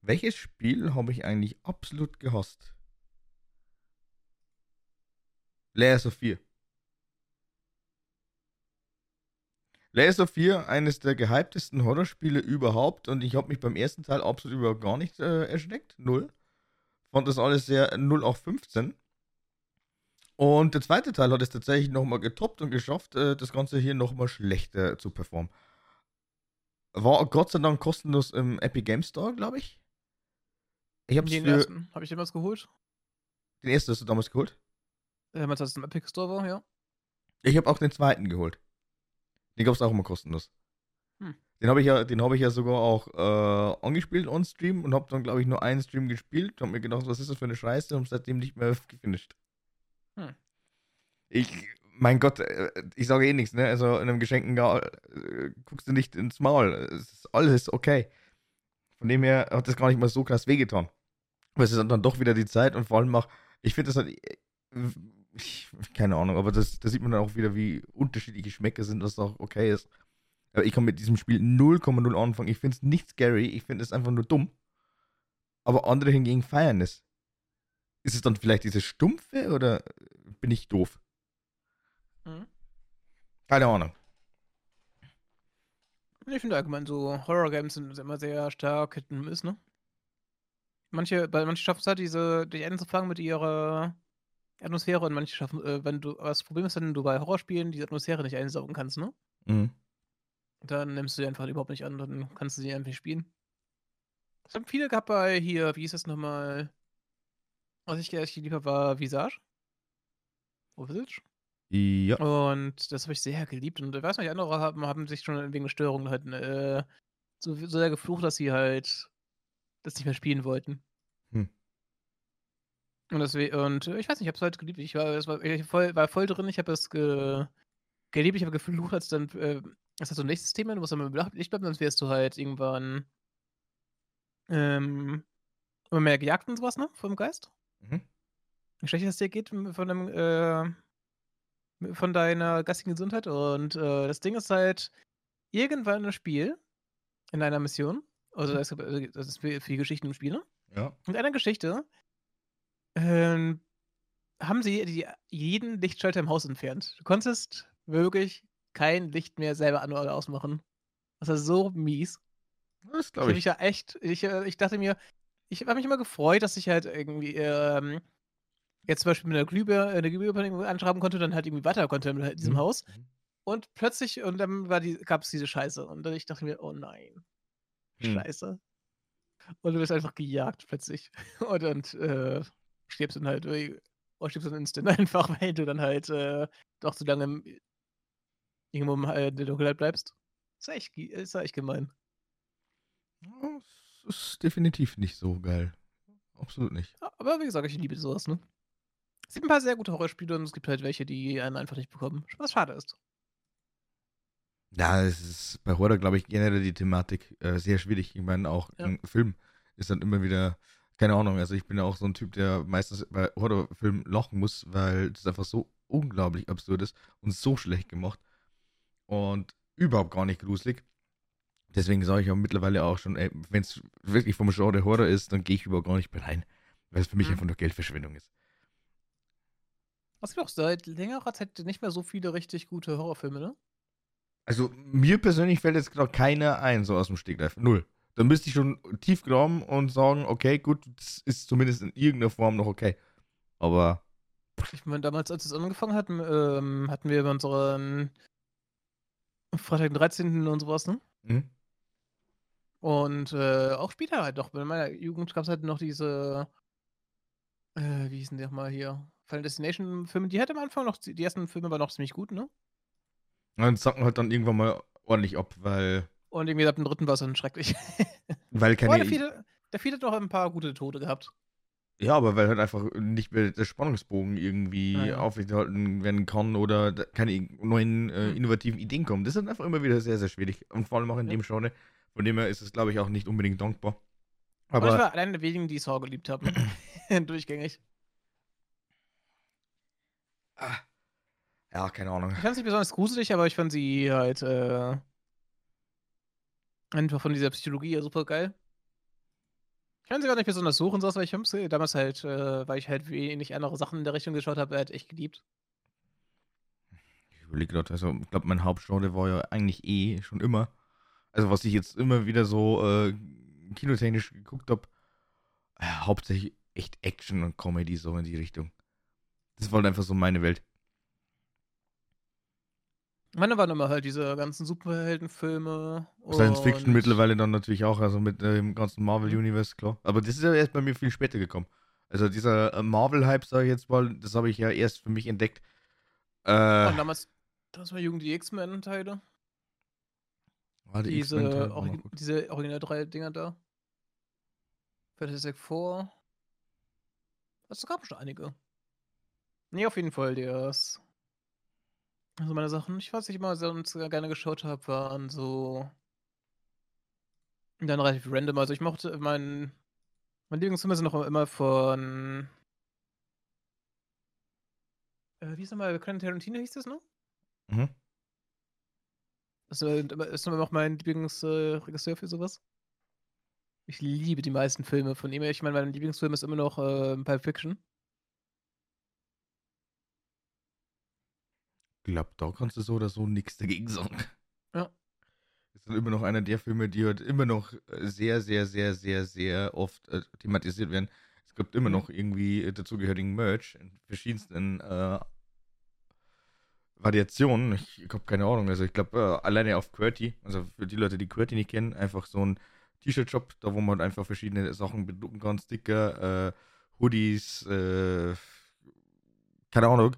Welches Spiel habe ich eigentlich absolut gehasst? Layers of 4. Layers of 4, eines der gehyptesten Horrorspiele überhaupt und ich habe mich beim ersten Teil absolut überhaupt gar nicht äh, erschreckt. Null. Fand das alles sehr 0 auf 15. Und der zweite Teil hat es tatsächlich nochmal getoppt und geschafft, äh, das Ganze hier nochmal schlechter zu performen. War Gott sei Dank kostenlos im Epic Game Store, glaube ich. Ich habe den ersten. Habe ich den was geholt? Den ersten hast du damals geholt? Meinst du, dass es im Epic Store war, ja? Ich habe auch den zweiten geholt. Den gab es auch immer kostenlos. Hm. Den habe ich, ja, hab ich ja sogar auch äh, angespielt on Stream und habe dann, glaube ich, nur einen Stream gespielt. Habe mir gedacht, was ist das für eine Scheiße und seitdem nicht mehr gefinisht. Hm. Ich, mein Gott, äh, ich sage eh nichts, ne? Also in einem geschenkten äh, guckst du nicht ins Maul. Es ist alles okay. Von dem her hat das gar nicht mal so krass wehgetan. Aber es ist dann doch wieder die Zeit und vor allem auch, ich finde das halt, äh, ich, keine Ahnung, aber das, da sieht man dann auch wieder, wie unterschiedliche Geschmäcker sind, was auch okay ist. Aber ich kann mit diesem Spiel 0,0 anfangen. Ich finde es nicht scary, ich finde es einfach nur dumm. Aber andere hingegen feiern es. Ist es dann vielleicht diese Stumpfe oder bin ich doof? Mhm. Keine Ahnung. Ich finde allgemein so Horror-Games sind immer sehr stark Hit Miss, ne? Manche, bei manche schaffen es halt, diese, dich einzufangen mit ihrer Atmosphäre und manche schaffen, äh, wenn du, das Problem ist, wenn du bei Horrorspielen diese Atmosphäre nicht einsaugen kannst, ne? Mhm. Dann nimmst du die einfach überhaupt nicht an, dann kannst du sie einfach nicht spielen. Es haben viele gehabt bei hier, wie hieß das nochmal? Was ich echt geliebt habe, war Visage. Oder Visage? Ja. Und das habe ich sehr geliebt. Und ich weiß nicht, andere haben, haben sich schon wegen Störungen halt äh, so, so sehr geflucht, dass sie halt das nicht mehr spielen wollten. Hm. Und, deswegen, und ich weiß nicht, ich habe es halt geliebt. Ich war, war, ich voll, war voll drin, ich habe es ge, geliebt, ich habe geflucht, als dann, äh, das hat so ein nächstes Thema, du musst dann mit Licht bleiben, sonst wirst du halt irgendwann ähm, immer mehr gejagt und sowas, ne? Vom Geist. Mhm. Wie schlecht es dir geht von dem, äh, von deiner geistigen Gesundheit. Und äh, das Ding ist halt, irgendwann im Spiel, in einer Mission, also das, das ist für, für Geschichten im Spiel, ne? Ja. In einer Geschichte ähm, haben sie die, jeden Lichtschalter im Haus entfernt. Du konntest wirklich kein Licht mehr selber an- oder ausmachen. Das war so mies. Das Ich glaube ich. mich ja echt, ich, äh, ich dachte mir, ich habe mich immer gefreut, dass ich halt irgendwie ähm, jetzt zum Beispiel mit einer Glühbirne, eine Glühbirne anschrauben konnte, dann halt irgendwie weiter konnte in diesem Mhm. Haus. Und plötzlich, und dann war die, gab es diese Scheiße. Und dann ich dachte mir, oh nein, Hm. Scheiße. Und du wirst einfach gejagt plötzlich. Und, und äh, stirbst dann halt, äh, oder stirbst dann instant einfach, weil du dann halt äh, doch zu lange im, irgendwo im, äh, der Dunkelheit bleibst. Ist ja echt, ist echt gemein. Ja, Es ist definitiv nicht so geil. Absolut nicht. Aber wie gesagt, ich liebe sowas, ne? Es gibt ein paar sehr gute Horrorspiele und es gibt halt welche, die einen einfach nicht bekommen. Was schade ist. Ja, es ist bei Horror, glaube ich, generell die Thematik äh, sehr schwierig. Ich meine, auch Ja. ein Film ist dann immer wieder, keine Ahnung, also ich bin ja auch so ein Typ, der meistens bei Horrorfilmen lachen muss, weil das einfach so unglaublich absurd ist und so schlecht gemacht und überhaupt gar nicht gruselig. Deswegen sage ich auch mittlerweile auch schon, wenn es wirklich vom Genre Horror ist, dann gehe ich überhaupt gar nicht mehr rein, weil es für mich Mhm. einfach nur Geldverschwendung ist. Es gibt auch seit längerer Zeit nicht mehr so viele richtig gute Horrorfilme, ne? Also mir persönlich fällt jetzt gerade keiner ein, so aus dem Stegreif. Null. Dann müsste ich schon tief graben und sagen, okay, gut, das ist zumindest in irgendeiner Form noch okay. Aber Ich meine, damals, als es angefangen hat, ähm, hatten wir unseren Freitag den 13. und sowas, ne? hm? Und äh, auch später halt noch. In meiner Jugend gab es halt noch diese, äh, wie hießen die nochmal hier? Final Destination Filme. Die hatte am Anfang noch, die ersten Filme waren noch ziemlich gut, ne? dann sacken halt dann irgendwann mal ordentlich ab, weil, Und irgendwie ab dem dritten war es dann schrecklich. weil keine. der vierte, der vierte hat doch ein paar gute Tode gehabt. ja, aber weil halt einfach nicht mehr der Spannungsbogen irgendwie Ah, ja. aufrechterhalten werden kann oder keine neuen äh, Hm. innovativen Ideen kommen. Das ist einfach immer wieder sehr, sehr schwierig. Und vor allem auch in Ja. dem Genre. Von dem her ist es, glaube ich, auch nicht unbedingt dankbar. Aber ich Aber war einer der wenigen, die Saw geliebt haben. Durchgängig. ah, ja, keine Ahnung. Ich fand sie besonders gruselig, aber ich fand sie halt äh, einfach von dieser Psychologie super geil. Ich fand sie gar nicht besonders suchen, sowas, weil ich hab's, damals halt, äh, weil ich halt wenig andere Sachen in der Richtung geschaut habe, halt echt geliebt. Ich überlege gerade, also ich glaube, mein Hauptgenre war ja eigentlich eh schon immer. Also was ich jetzt immer wieder so äh, kinotechnisch geguckt habe, äh, hauptsächlich echt Action und Comedy so in die Richtung. Das war halt einfach so meine Welt. Meine waren immer halt diese ganzen Superheldenfilme. Science Fiction mittlerweile dann natürlich auch, also mit äh, dem ganzen Mhm. Marvel-Universe, klar. Aber das ist ja erst bei mir viel später gekommen. Also dieser äh, Marvel-Hype, sage ich jetzt mal, das habe ich ja erst für mich entdeckt. Äh, Und damals, das war Jugend die X-Men-Teile. war die Diese, gut. diese original drei Dinger da. Fantastic Four. Das gab schon einige. Nee, auf jeden Fall, das. Also meine Sachen, ich weiß nicht immer, sonst gerne geschaut habe, waren so. Dann relativ random. Also ich mochte mein. Mein Lieblingsfilm ist noch immer von. Äh, wie ist nochmal? Quentin Tarantino hieß das, ne? Mhm. Das ist noch mein Lieblingsregisseur für sowas. Ich liebe die meisten Filme von ihm. Ich meine, mein Lieblingsfilm ist immer noch äh, Pulp Fiction. Glaube, da kannst du so oder so nichts dagegen sagen. Ja. Ist dann immer noch einer der Filme, die halt immer noch äh, sehr, sehr, sehr, sehr, sehr oft äh, thematisiert werden. Es gibt immer Mhm. noch irgendwie äh, dazugehörigen Merch in verschiedensten äh, Variationen. Ich, ich habe keine Ahnung. Also ich glaube, äh, alleine auf QWERTY, also für die Leute, die QWERTY nicht kennen, einfach so ein T-Shirt-Shop, da wo man halt einfach verschiedene Sachen bedrucken kann, Sticker, äh, Hoodies, äh, keine Ahnung.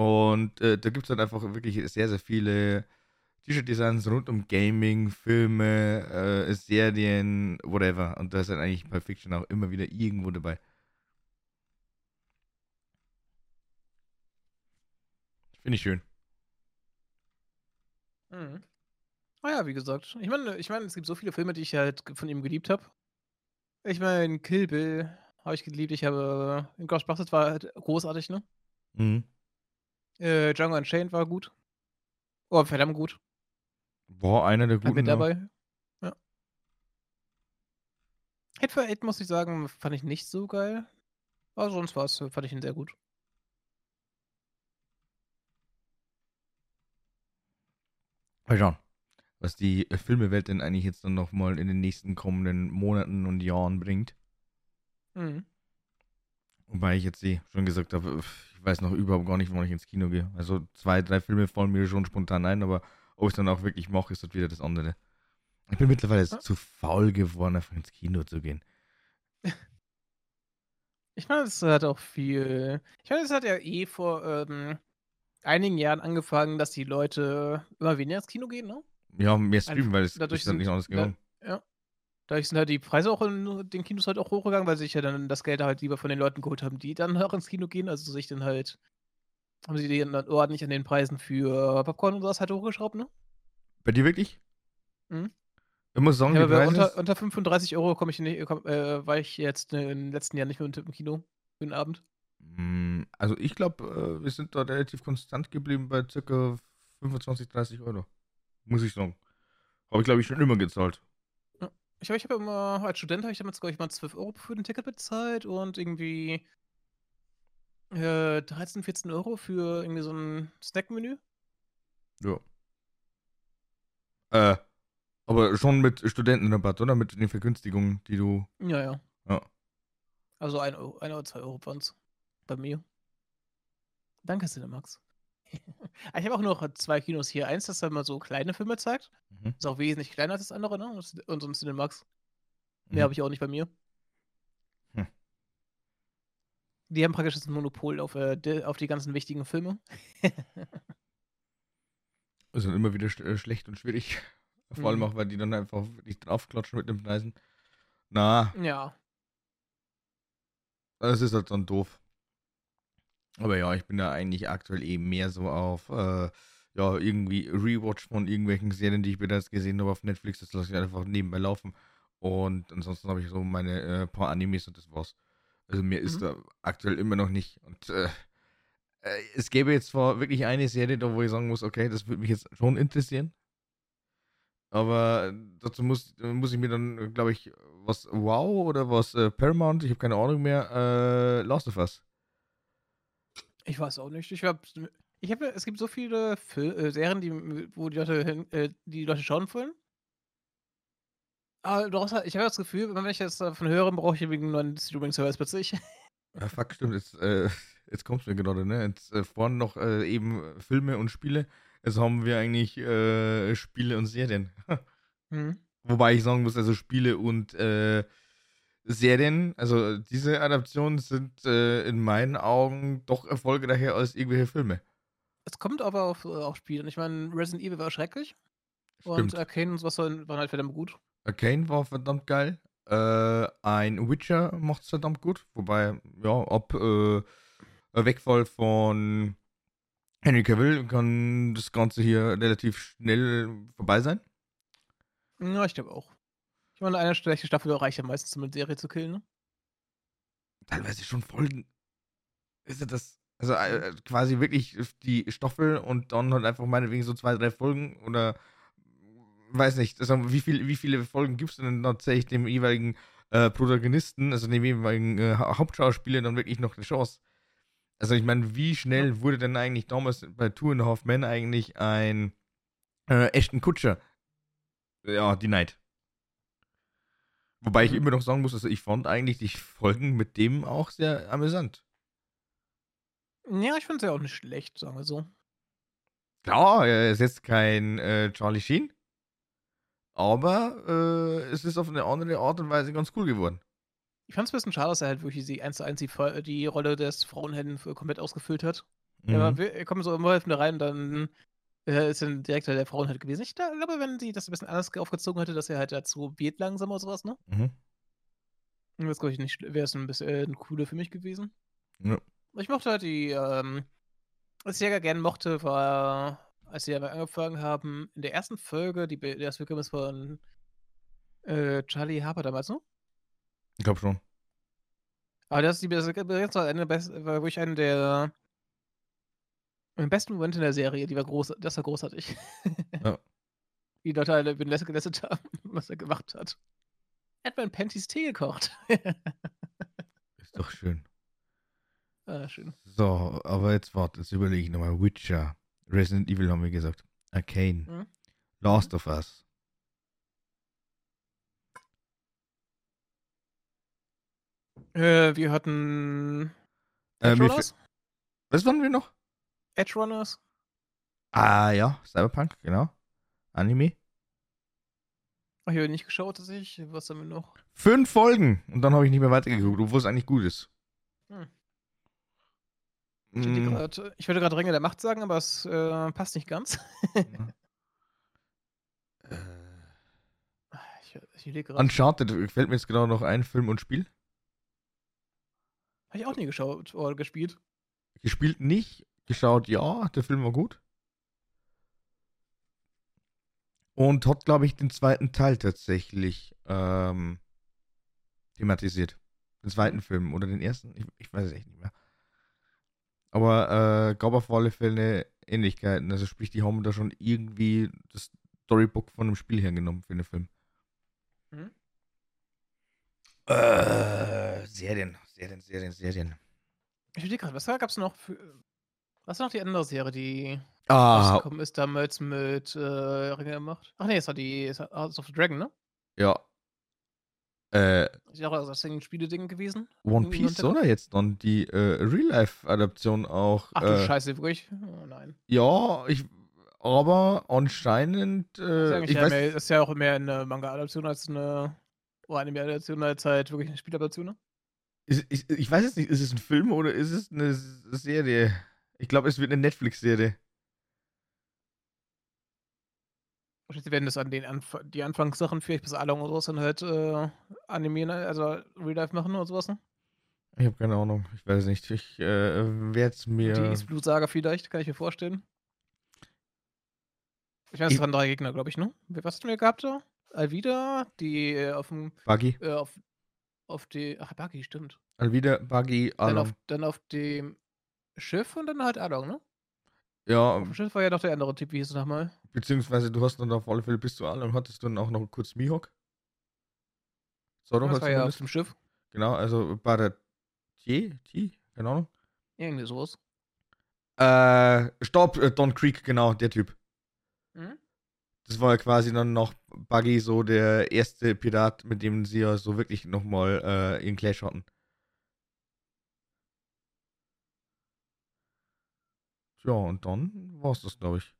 Und äh, da gibt es dann einfach wirklich sehr, sehr viele T-Shirt-Designs rund um Gaming, Filme, äh, Serien, whatever. Und da ist dann eigentlich Pulp Fiction auch immer wieder irgendwo dabei. Finde ich schön. Mhm. Ah ja, wie gesagt. Ich meine, ich meine, es gibt so viele Filme, die ich halt von ihm geliebt habe. Ich meine, Kill Bill habe ich geliebt. Ich habe äh, Ghostbusters war halt großartig, ne? Mhm. Äh, Django Unchained war gut. Oh, verdammt gut. War einer der guten. ja. dabei. Ja. Hit for Eight, muss ich sagen, fand ich nicht so geil. Aber sonst war es, fand ich ihn sehr gut. Mal schauen, was die äh, Filmewelt denn eigentlich jetzt dann nochmal in den nächsten kommenden Monaten und Jahren bringt. Mhm. Wobei ich jetzt eh schon gesagt habe, pf, ich weiß noch überhaupt gar nicht, wann ich ins Kino gehe. Also zwei, drei Filme fallen mir schon spontan ein, aber ob ich es dann auch wirklich mache, ist das wieder das andere. Ich bin mittlerweile jetzt Ja. zu faul geworden, einfach ins Kino zu gehen. Ich meine, es hat auch viel. Ich meine, es hat ja eh vor ähm, einigen Jahren angefangen, dass die Leute immer weniger ins Kino gehen, ne? Ja, mehr streamen, weil es dadurch ist dann sind- nicht anders da- gegangen. Ja. Dadurch sind halt die Preise auch in den Kinos halt auch hochgegangen, weil sie sich ja dann das Geld halt lieber von den Leuten geholt haben, die dann auch ins Kino gehen. Also sich dann halt. Haben sie dann ordentlich an den Preisen für Popcorn und sowas halt hochgeschraubt, ne? Bei dir wirklich? Mhm. Ich muss sagen, Ja, die Preise unter, unter 35 Euro komme ich nicht, komm, äh, war ich jetzt äh, im letzten Jahr nicht mehr im Kino für den Abend. Mm, Also ich glaube, äh, wir sind da relativ konstant geblieben bei circa 25, 30 Euro. Muss ich sagen. Habe ich, glaube ich, schon immer gezahlt. Ich habe ich hab immer, als Student habe ich damals, glaube ich, mal 12 Euro für ein Ticket bezahlt und irgendwie äh, 13, 14 Euro für irgendwie so ein Snackmenü. Ja. Äh, aber schon mit Studentenrabatt, oder? Mit den Vergünstigungen, die du. Ja, ja. Ja. Also 1 Euro, ein oder 2 Euro waren es bei mir. Danke, Cinemax. Ich habe auch noch zwei Kinos hier. Eins, das dann mal so kleine Filme zeigt. Mhm. Ist auch wesentlich kleiner als das andere, ne? Und so ein Cinemax. Mehr Mhm. habe ich auch nicht bei mir. Hm. Die haben praktisch das Monopol auf, äh, die, auf die ganzen wichtigen Filme. Ist dann immer wieder sch äh, schlecht und schwierig. Vor allem Mhm. auch, weil die dann einfach nicht draufklatschen mit den Preisen. Na, ja. das ist halt dann doof. Aber ja, ich bin da eigentlich aktuell eben mehr so auf, äh, ja, irgendwie Rewatch von irgendwelchen Serien, die ich bereits gesehen habe auf Netflix. Das lasse ich einfach nebenbei laufen. Und ansonsten habe ich so meine äh, paar Animes und das war's. Also mir ist Mhm. da aktuell immer noch nicht. Und äh, äh, es gäbe jetzt zwar wirklich eine Serie, da wo ich sagen muss, okay, das würde mich jetzt schon interessieren. Aber dazu muss, muss ich mir dann, glaube ich, was Wow oder was äh, Paramount, ich habe keine Ahnung mehr, äh, Last of Us. Ich weiß auch nicht. Ich habe, ich habe, es gibt so viele Fil äh, Serien, die, wo die Leute, hin, äh, die, Leute schauen wollen. Aber du hast halt, ich habe das Gefühl, wenn ich jetzt davon höre, brauche ich einen neuen Streaming-Service plötzlich. Ja, fuck, stimmt. Jetzt, äh, jetzt kommt mir gerade, ne? Jetzt äh, vorhin noch äh, eben Filme und Spiele. Jetzt haben wir eigentlich äh, Spiele und Serien. Mhm. Wobei ich sagen muss, also Spiele und äh, Serien, also diese Adaptionen sind äh, in meinen Augen doch erfolgreicher als irgendwelche Filme. Es kommt aber auf, äh, auf Spiele. Ich meine, Resident Evil war schrecklich. Und Stimmt. Arcane und sowas waren halt verdammt gut. Arcane war verdammt geil. Äh, ein Witcher macht es verdammt gut. Wobei, ja, ab äh, Wegfall von Henry Cavill kann das Ganze hier relativ schnell vorbei sein. Ja, ich glaube auch. Ich meine, eine schlechte Staffel reicht ja meistens, um eine Serie zu killen, ne? Teilweise schon Folgen. Ist ja das. Also äh, quasi wirklich die Staffel und dann halt einfach meinetwegen so zwei, drei Folgen oder weiß nicht, also wie, viel, wie viele Folgen gibst du denn tatsächlich dem jeweiligen äh, Protagonisten, also dem jeweiligen äh, Ha- Hauptschauspieler dann wirklich noch eine Chance? Also ich meine, wie schnell wurde denn eigentlich damals bei Two and a Half Men eigentlich ein äh, Ashton Kutscher ja, denied? Wobei ich Mhm. immer noch sagen muss, also ich fand eigentlich die Folgen mit dem auch sehr amüsant. Ja, ich finde es ja auch nicht schlecht, sagen wir so. Klar, er ist jetzt kein äh, Charlie Sheen, aber äh, es ist auf eine andere Art und Weise ganz cool geworden. Ich fand es ein bisschen schade, dass er halt wirklich die 1 zu 1 die, die Rolle des Frauenhelden komplett ausgefüllt hat. Ja, Mhm. wir kommen so immer da rein, dann äh, ist dann Direktor der Frauen halt gewesen. Ich glaube, wenn sie das ein bisschen anders aufgezogen hätte, dass er halt dazu wird langsam oder sowas, ne? Mhm. Das glaube ich nicht, wäre es ein bisschen äh, cooler für mich gewesen. Ja. Ich mochte halt die, ähm, was ich sehr gerne mochte, war, als sie aber angefangen haben, in der ersten Folge, die das Willkommen ist von äh, Charlie Harper damals, ne? Ich glaube schon. Aber das ist die das ist eine der best- war wirklich eine der äh, besten Momente in der Serie. Die war groß, das war großartig. Ja. Die Leute alle den Lesser gelästet haben, was er gemacht hat. Er hat mal Panties Tee gekocht. Ist doch schön. ah, schön. So, aber jetzt warte, jetzt überlege ich nochmal. Witcher, Resident Evil haben wir gesagt. Arcane, Mhm. Last of Us. Äh, wir hatten Äh, Was waren wir noch? Edge Runners. Ah ja, Cyberpunk, genau. Anime. Ach, ich habe nicht geschaut, dass ich. Was haben wir noch? Fünf Folgen und dann habe ich nicht mehr weitergeguckt, obwohl es eigentlich gut ist. Hm. Ich, Mm, grad, ich wollte gerade Ringe der Macht sagen, aber es äh, passt nicht ganz. äh, ich ich. Uncharted fällt mir jetzt genau noch ein, Film und Spiel. Habe ich auch nie geschaut oder gespielt. Gespielt nicht, geschaut ja, der Film war gut. Und hat, glaube ich, den zweiten Teil tatsächlich ähm, thematisiert. Den zweiten Film oder den ersten, ich, ich weiß es echt nicht mehr. Aber äh, gab auf alle Fälle Ähnlichkeiten. Also sprich, die haben da schon irgendwie das Storybook von dem Spiel hergenommen für den Film. Mhm. Äh, Serien, Serien, Serien, Serien. Ich überlege gerade, was gab es noch für. Was war noch die andere Serie, die Ah, rausgekommen ist damals mit äh, Ringe der Macht? Ach nee, es war die es war House of the Dragon, ne? ja. Äh, Ist ja auch das Spiele-Ding gewesen. One Piece, oder? Jetzt dann die äh, Real-Life-Adaption auch. Ach du äh, Scheiße, wirklich? Oh nein. Ja, ich. Aber anscheinend. Das ist, Äh, ich ja weiß, mehr, ist ja auch mehr eine Manga-Adaption als eine. Oder eine Adaption als halt wirklich eine Spieladaption, ne? ich, ich, ich weiß jetzt nicht, ist es ein Film oder ist es eine Serie? Ich glaube, es wird eine Netflix-Serie. Wahrscheinlich werden das an den Anf die Anfangssachen vielleicht bis Along oder sowas dann halt äh, animieren, also Real Life machen oder sowas, ne? Ich habe keine Ahnung. Ich weiß nicht. Ich äh, werde es mir. Die East Blue Saga vielleicht, kann ich mir vorstellen. Ich meine, es Ich- waren drei Gegner, glaube ich, ne? Was hatten wir gehabt da? Alvida, die äh, auf dem, Buggy. äh, auf, auf die, ach, Buggy, stimmt. Alvida, Buggy, Dann Alon. auf, dann auf dem Schiff und dann halt Along, ne? Ja, Auf dem Schiff war ja noch der andere Typ, wie hieß es nochmal? beziehungsweise du hast dann auf alle Fälle bis zu Alon hattest du dann auch noch kurz Mihawk. So, doch, Das war ja auf dem Schiff. Genau, also bei der T, T, keine Ahnung. Irgendwie sowas. Äh, Stopp, äh, Don Creek, genau, der Typ. Mhm. Das war ja quasi dann noch Buggy, so der erste Pirat, mit dem sie ja so wirklich nochmal äh, in Clash hatten. Ja, und dann war's das, glaube ich.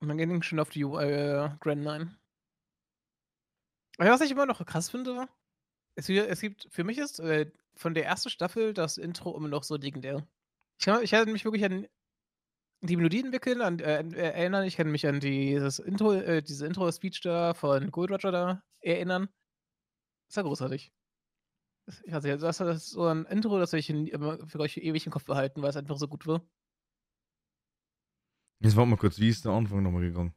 Und dann ging schon auf die äh, Grand Nine. Aber was ich immer noch krass finde, es, es gibt, für mich ist äh, von der ersten Staffel das Intro immer noch so legendär. Ich kann, ich kann mich wirklich an die Melodie entwickeln, äh, an- äh, erinnern. Ich kann mich an dieses Intro, äh, diese Intro-Speech da von Gold Roger da erinnern. Das war großartig. Das- Ich weiß nicht, das ist so ein Intro, das ich für euch ewig im Kopf behalten, weil es einfach so gut war. Jetzt warte mal kurz, wie ist der Anfang nochmal gegangen?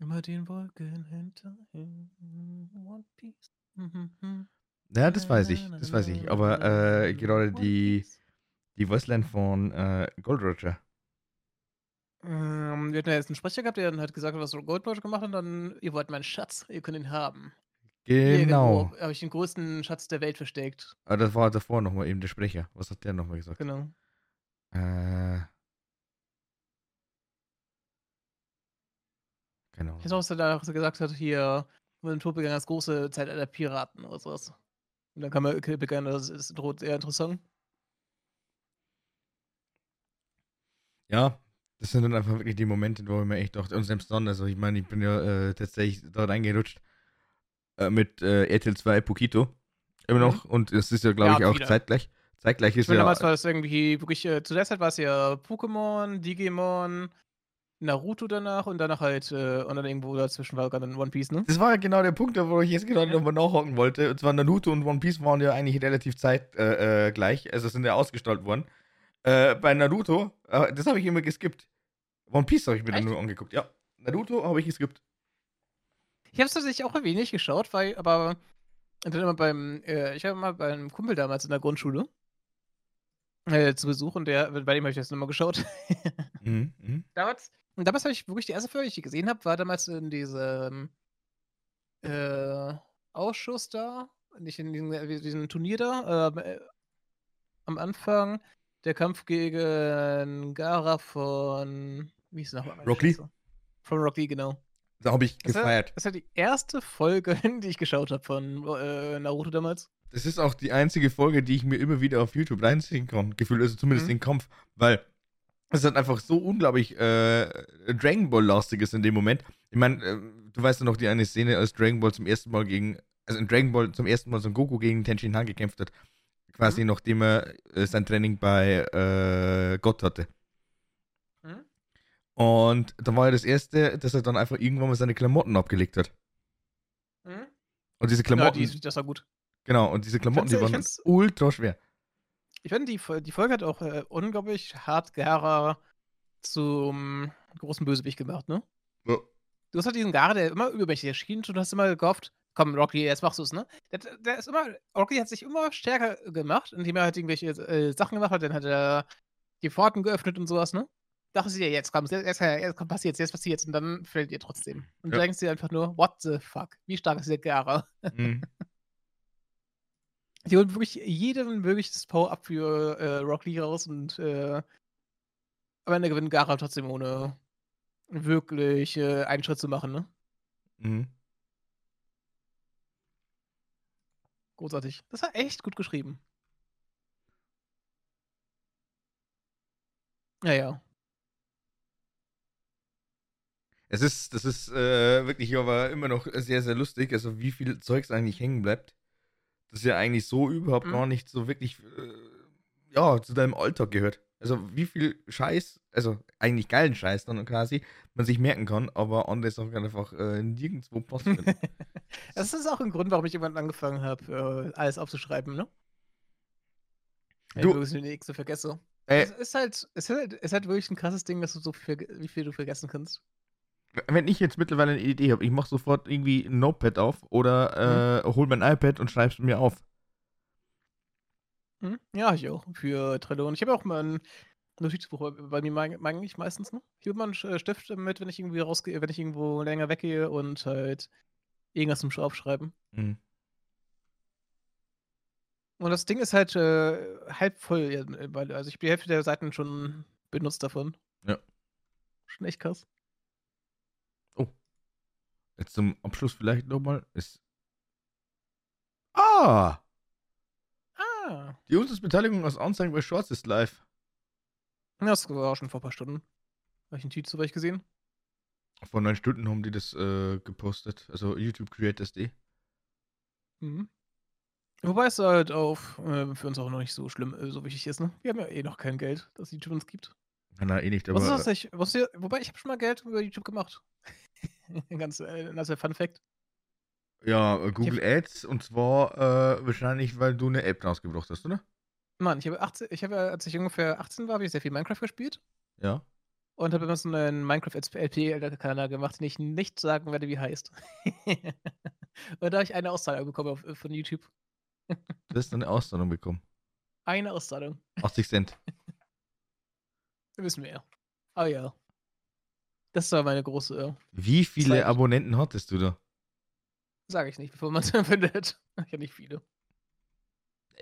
Immer den Wolken hinterher. One Piece. Mhm. Ja, das weiß ich, das weiß ich. Aber äh, gerade die, die Voiceline von äh, Gold Roger. Ähm, wir hatten ja jetzt einen Sprecher gehabt, der dann halt gesagt hat, was Gold Roger gemacht hat, und dann, ihr wollt meinen Schatz, ihr könnt ihn haben. Genau. Habe ich den größten Schatz der Welt versteckt. Aber das war davor nochmal eben der Sprecher. Was hat der nochmal gesagt? Genau. Äh. Genau. Ich weiß auch, was er da gesagt hat, hier, mit dem Tod begann das große Zeitalter der Piraten oder sowas. Und dann er okay, begann das ist droht sehr interessant. Ja, das sind dann einfach wirklich die Momente, wo ich mir echt dachte, und selbst dann, also ich meine, ich bin ja äh, tatsächlich da reingerutscht äh, mit äh, RTL 2 Pokito. Immer Mhm. noch, und es ist ja, glaube Ja, ich, auch wieder. zeitgleich. Zeitgleich Ich ist meine, ja. damals war das irgendwie wirklich, äh, zu der Zeit war es ja Pokémon, Digimon, Naruto danach und danach halt, äh, und dann irgendwo dazwischen war dann One Piece, ne? Das war ja genau der Punkt, wo ich jetzt gerade Ja. nochmal nachhaken wollte. Und zwar Naruto und One Piece waren ja eigentlich relativ zeitgleich, äh, äh, also sind ja ausgestrahlt worden. Äh, bei Naruto, äh, das habe ich immer geskippt. One Piece habe ich mir dann Echt? nur angeguckt, ja. Naruto habe ich geskippt. Ich habe es tatsächlich auch ein wenig geschaut, weil aber dann immer beim, äh, ich war immer beim Kumpel damals in der Grundschule äh, zu Besuch und der, bei dem habe ich das immer geschaut. Mhm, mhm. damals, und damals habe ich wirklich die erste Folge, die ich gesehen habe, war damals in diesem äh, Ausschuss da, nicht in diesem, diesem Turnier da, ähm, äh, am Anfang der Kampf gegen Gara von, wie hieß es nochmal? Rock Lee? Von Rock Lee, genau. Da habe ich Das war, gefeiert. das war die erste Folge, die ich geschaut habe von äh, Naruto damals. Das ist auch die einzige Folge, die ich mir immer wieder auf YouTube reinziehen kann. Gefühl, also zumindest Mhm. den Kampf, weil es halt einfach so unglaublich äh, Dragon Ball-lastig ist in dem Moment. Ich meine, äh, du weißt ja noch die eine Szene, als Dragon Ball zum ersten Mal gegen, also in Dragon Ball zum ersten Mal Son Goku gegen Tenshin Han gekämpft hat. Quasi nachdem er äh, sein Training bei äh, Gott hatte. Und da war ja das erste, dass er dann einfach irgendwann mal seine Klamotten abgelegt hat. Mhm. Und diese Ja, Klamotten, die, das war gut. genau, und diese Klamotten, die waren ultra schwer. Ich finde, die, die Folge hat auch äh, unglaublich hart Gara zum großen Bösewicht gemacht, ne? Ja. Du hast halt diesen Gara, der immer übermächtig erschien und du hast immer gehofft, komm, Rocky, jetzt machst du es, ne? Der, der ist immer, Rocky hat sich immer stärker gemacht, indem er halt irgendwelche äh, Sachen gemacht hat, dann hat er die Pforten geöffnet und sowas, ne? Dachte sie dir, jetzt komm, jetzt, jetzt, jetzt komm, passiert's, jetzt passiert's und dann fällt ihr trotzdem. Und Ja. du denkst dir einfach nur, what the fuck? Wie stark ist der Gara? Mhm. Die holt wirklich jedem mögliches Power-Up für äh, Rock Lee raus und äh, am Ende gewinnt Gara trotzdem ohne wirklich äh, einen Schritt zu machen, ne? Mhm. Großartig. Das war echt gut geschrieben. Ja, ja. Es ist, das ist äh, wirklich aber immer noch sehr, sehr lustig, also wie viel Zeugs eigentlich hängen bleibt. Das ja eigentlich so überhaupt Mhm. gar nicht so wirklich, äh, ja, zu deinem Alltag gehört. Also wie viel Scheiß, also eigentlich geilen Scheiß dann quasi, man sich merken kann, aber andere Sachen einfach äh, nirgendwo finden. Das ist auch ein Grund, warum ich irgendwann angefangen habe, äh, alles aufzuschreiben, ne? Du- ich wirklich nichts so vergesse. Äh, Es ist halt, es ist halt, es ist halt wirklich ein krasses Ding, dass du so viel, wie viel du vergessen kannst. Wenn ich jetzt mittlerweile eine Idee habe, ich mache sofort irgendwie ein Notepad auf oder äh, hol mein iPad und schreib's mir auf. Hm? Ja, ich auch. Für Trello. Und ich habe auch mal ein Notizbuch bei- mir mag, ich meistens, ne? Ich habe mal einen Sch- Stift mit, wenn ich irgendwie rausgehe, wenn ich irgendwo länger weggehe und halt irgendwas zum Aufschreiben. Mhm. Und das Ding ist halt äh, halb voll, also ich habe die Hälfte der Seiten schon benutzt davon. Ja. Schon echt krass. Jetzt zum Abschluss vielleicht nochmal ist. Ah! Ah. Die Unzugsbeteiligung aus Anzeigen bei Shorts ist live. Das war auch schon vor ein paar Stunden. Habe ich einen Tweet zu euch gesehen? Vor neun Stunden haben die das äh, gepostet. Also YouTube Creators D. Mhm. Wobei es halt auf, äh, für uns auch noch nicht so schlimm, äh, so wichtig ist, ne? Wir haben ja eh noch kein Geld, das YouTube uns gibt. Na, eh nicht, Was ist aber. das nicht? Was wobei, ich habe schon mal Geld über YouTube gemacht. Ganz, äh, also Fun Fact. Ja, äh, Google Ads und zwar äh, wahrscheinlich, weil du eine App rausgebracht hast, oder? Mann, ich habe 18, ich habe, als ich ungefähr 18 war, habe ich sehr viel Minecraft gespielt Ja. und habe immer so einen Minecraft LP-Kanal gemacht, den ich nicht sagen werde, wie heißt. und da habe ich eine Auszahlung bekommen auf, von YouTube. Du hast eine Auszahlung bekommen. Eine Auszahlung. 80 Cent. Wissen wir ja. Oh ja. Das war meine große, Wie viele Zeit. Abonnenten hattest du da? sage ich nicht, bevor man es findet. Ich habe nicht viele.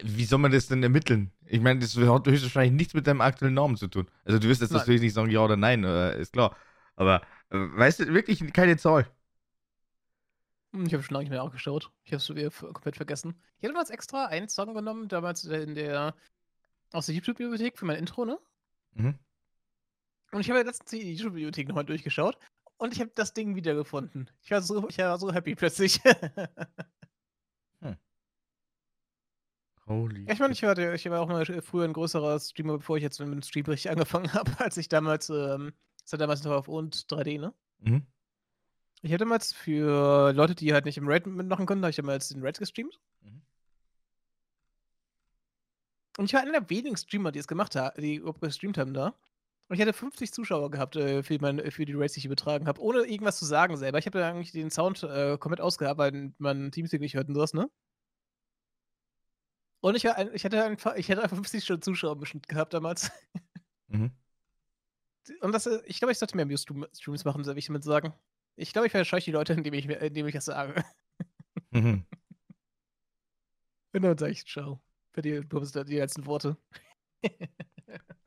Wie soll man das denn ermitteln? Ich meine, das hat höchstwahrscheinlich nichts mit deinem aktuellen Namen zu tun. Also du wirst jetzt Nein. natürlich nicht sagen ja oder nein, äh, ist klar. Aber äh, weißt du, wirklich keine Zahl. Hm, Ich habe schon lange nicht mehr nachgeschaut. Ich habe es wieder komplett vergessen. Ich hatte damals extra einen Song genommen, damals in der aus der YouTube-Bibliothek für mein Intro, ne? Mhm. Und ich habe letztens die YouTube-Bibliothek nochmal durchgeschaut und ich habe das Ding wiedergefunden. Ich war so, ich war so happy plötzlich. Holy. Ja, ich meine, ich war, ich war auch mal früher ein größerer Streamer, bevor ich jetzt mit dem Stream richtig angefangen habe, als ich damals, ähm, das war damals noch auf und 3D, ne? Mhm. Ich habe damals für Leute, die halt nicht im Raid mitmachen konnten, habe ich damals den Raid gestreamt. Mhm. Und ich war einer der wenigen Streamer, die es gemacht haben, die überhaupt gestreamt haben da. Und ich hatte 50 Zuschauer gehabt äh, für, mein, für die Raids, die ich übertragen habe, ohne irgendwas zu sagen selber. Ich habe da eigentlich den Sound äh, komplett ausgehabt, weil man Teamspeak nicht hört und sowas, ne? Und ich, ich, hatte einfach, ich einfach 50 Stunden Zuschauer bestimmt gehabt damals. Mhm. Und das, äh, ich glaube, ich sollte mehr Muse-Streams machen, soll ich damit sagen. Ich glaube, ich verscheuche die Leute, indem ich, indem ich das sage. Mhm. Und dann sage ich Ciao. Für die, die letzten Worte.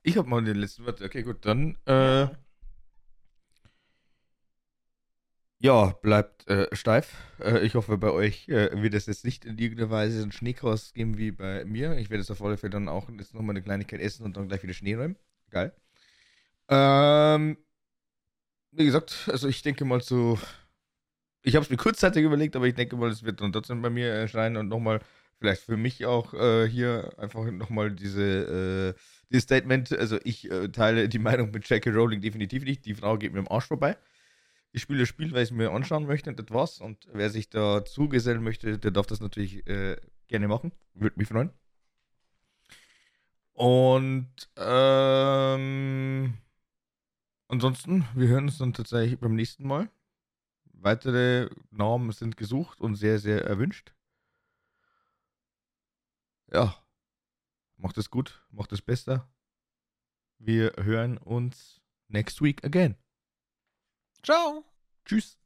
Ich habe mal den letzten Wort. Okay, gut, dann. Äh, ja. bleibt äh, steif. Äh, ich hoffe, bei euch äh, wird es jetzt nicht in irgendeiner Weise einen Schneechaos geben wie bei mir. Ich werde es auf alle Fälle dann auch jetzt nochmal eine Kleinigkeit essen und dann gleich wieder Schnee räumen. Geil. Ähm, wie gesagt, also ich denke mal so. Ich habe es mir kurzzeitig überlegt, aber ich denke mal, es wird dann trotzdem bei mir erscheinen und nochmal vielleicht für mich auch äh, hier einfach nochmal diese äh, dieses Statement. Also ich äh, teile die Meinung mit Jackie Rowling definitiv nicht. Die Frau geht mir im Arsch vorbei. Ich spiele das Spiel, weil ich es mir anschauen möchte und das war's. Und wer sich da zugesellen möchte, der darf das natürlich äh, gerne machen. Würde mich freuen. Und ähm, ansonsten, wir hören uns dann tatsächlich beim nächsten Mal. Weitere Namen sind gesucht und sehr, sehr erwünscht. Ja, macht es gut, macht es besser. Wir hören uns next week again. Ciao. Tschüss.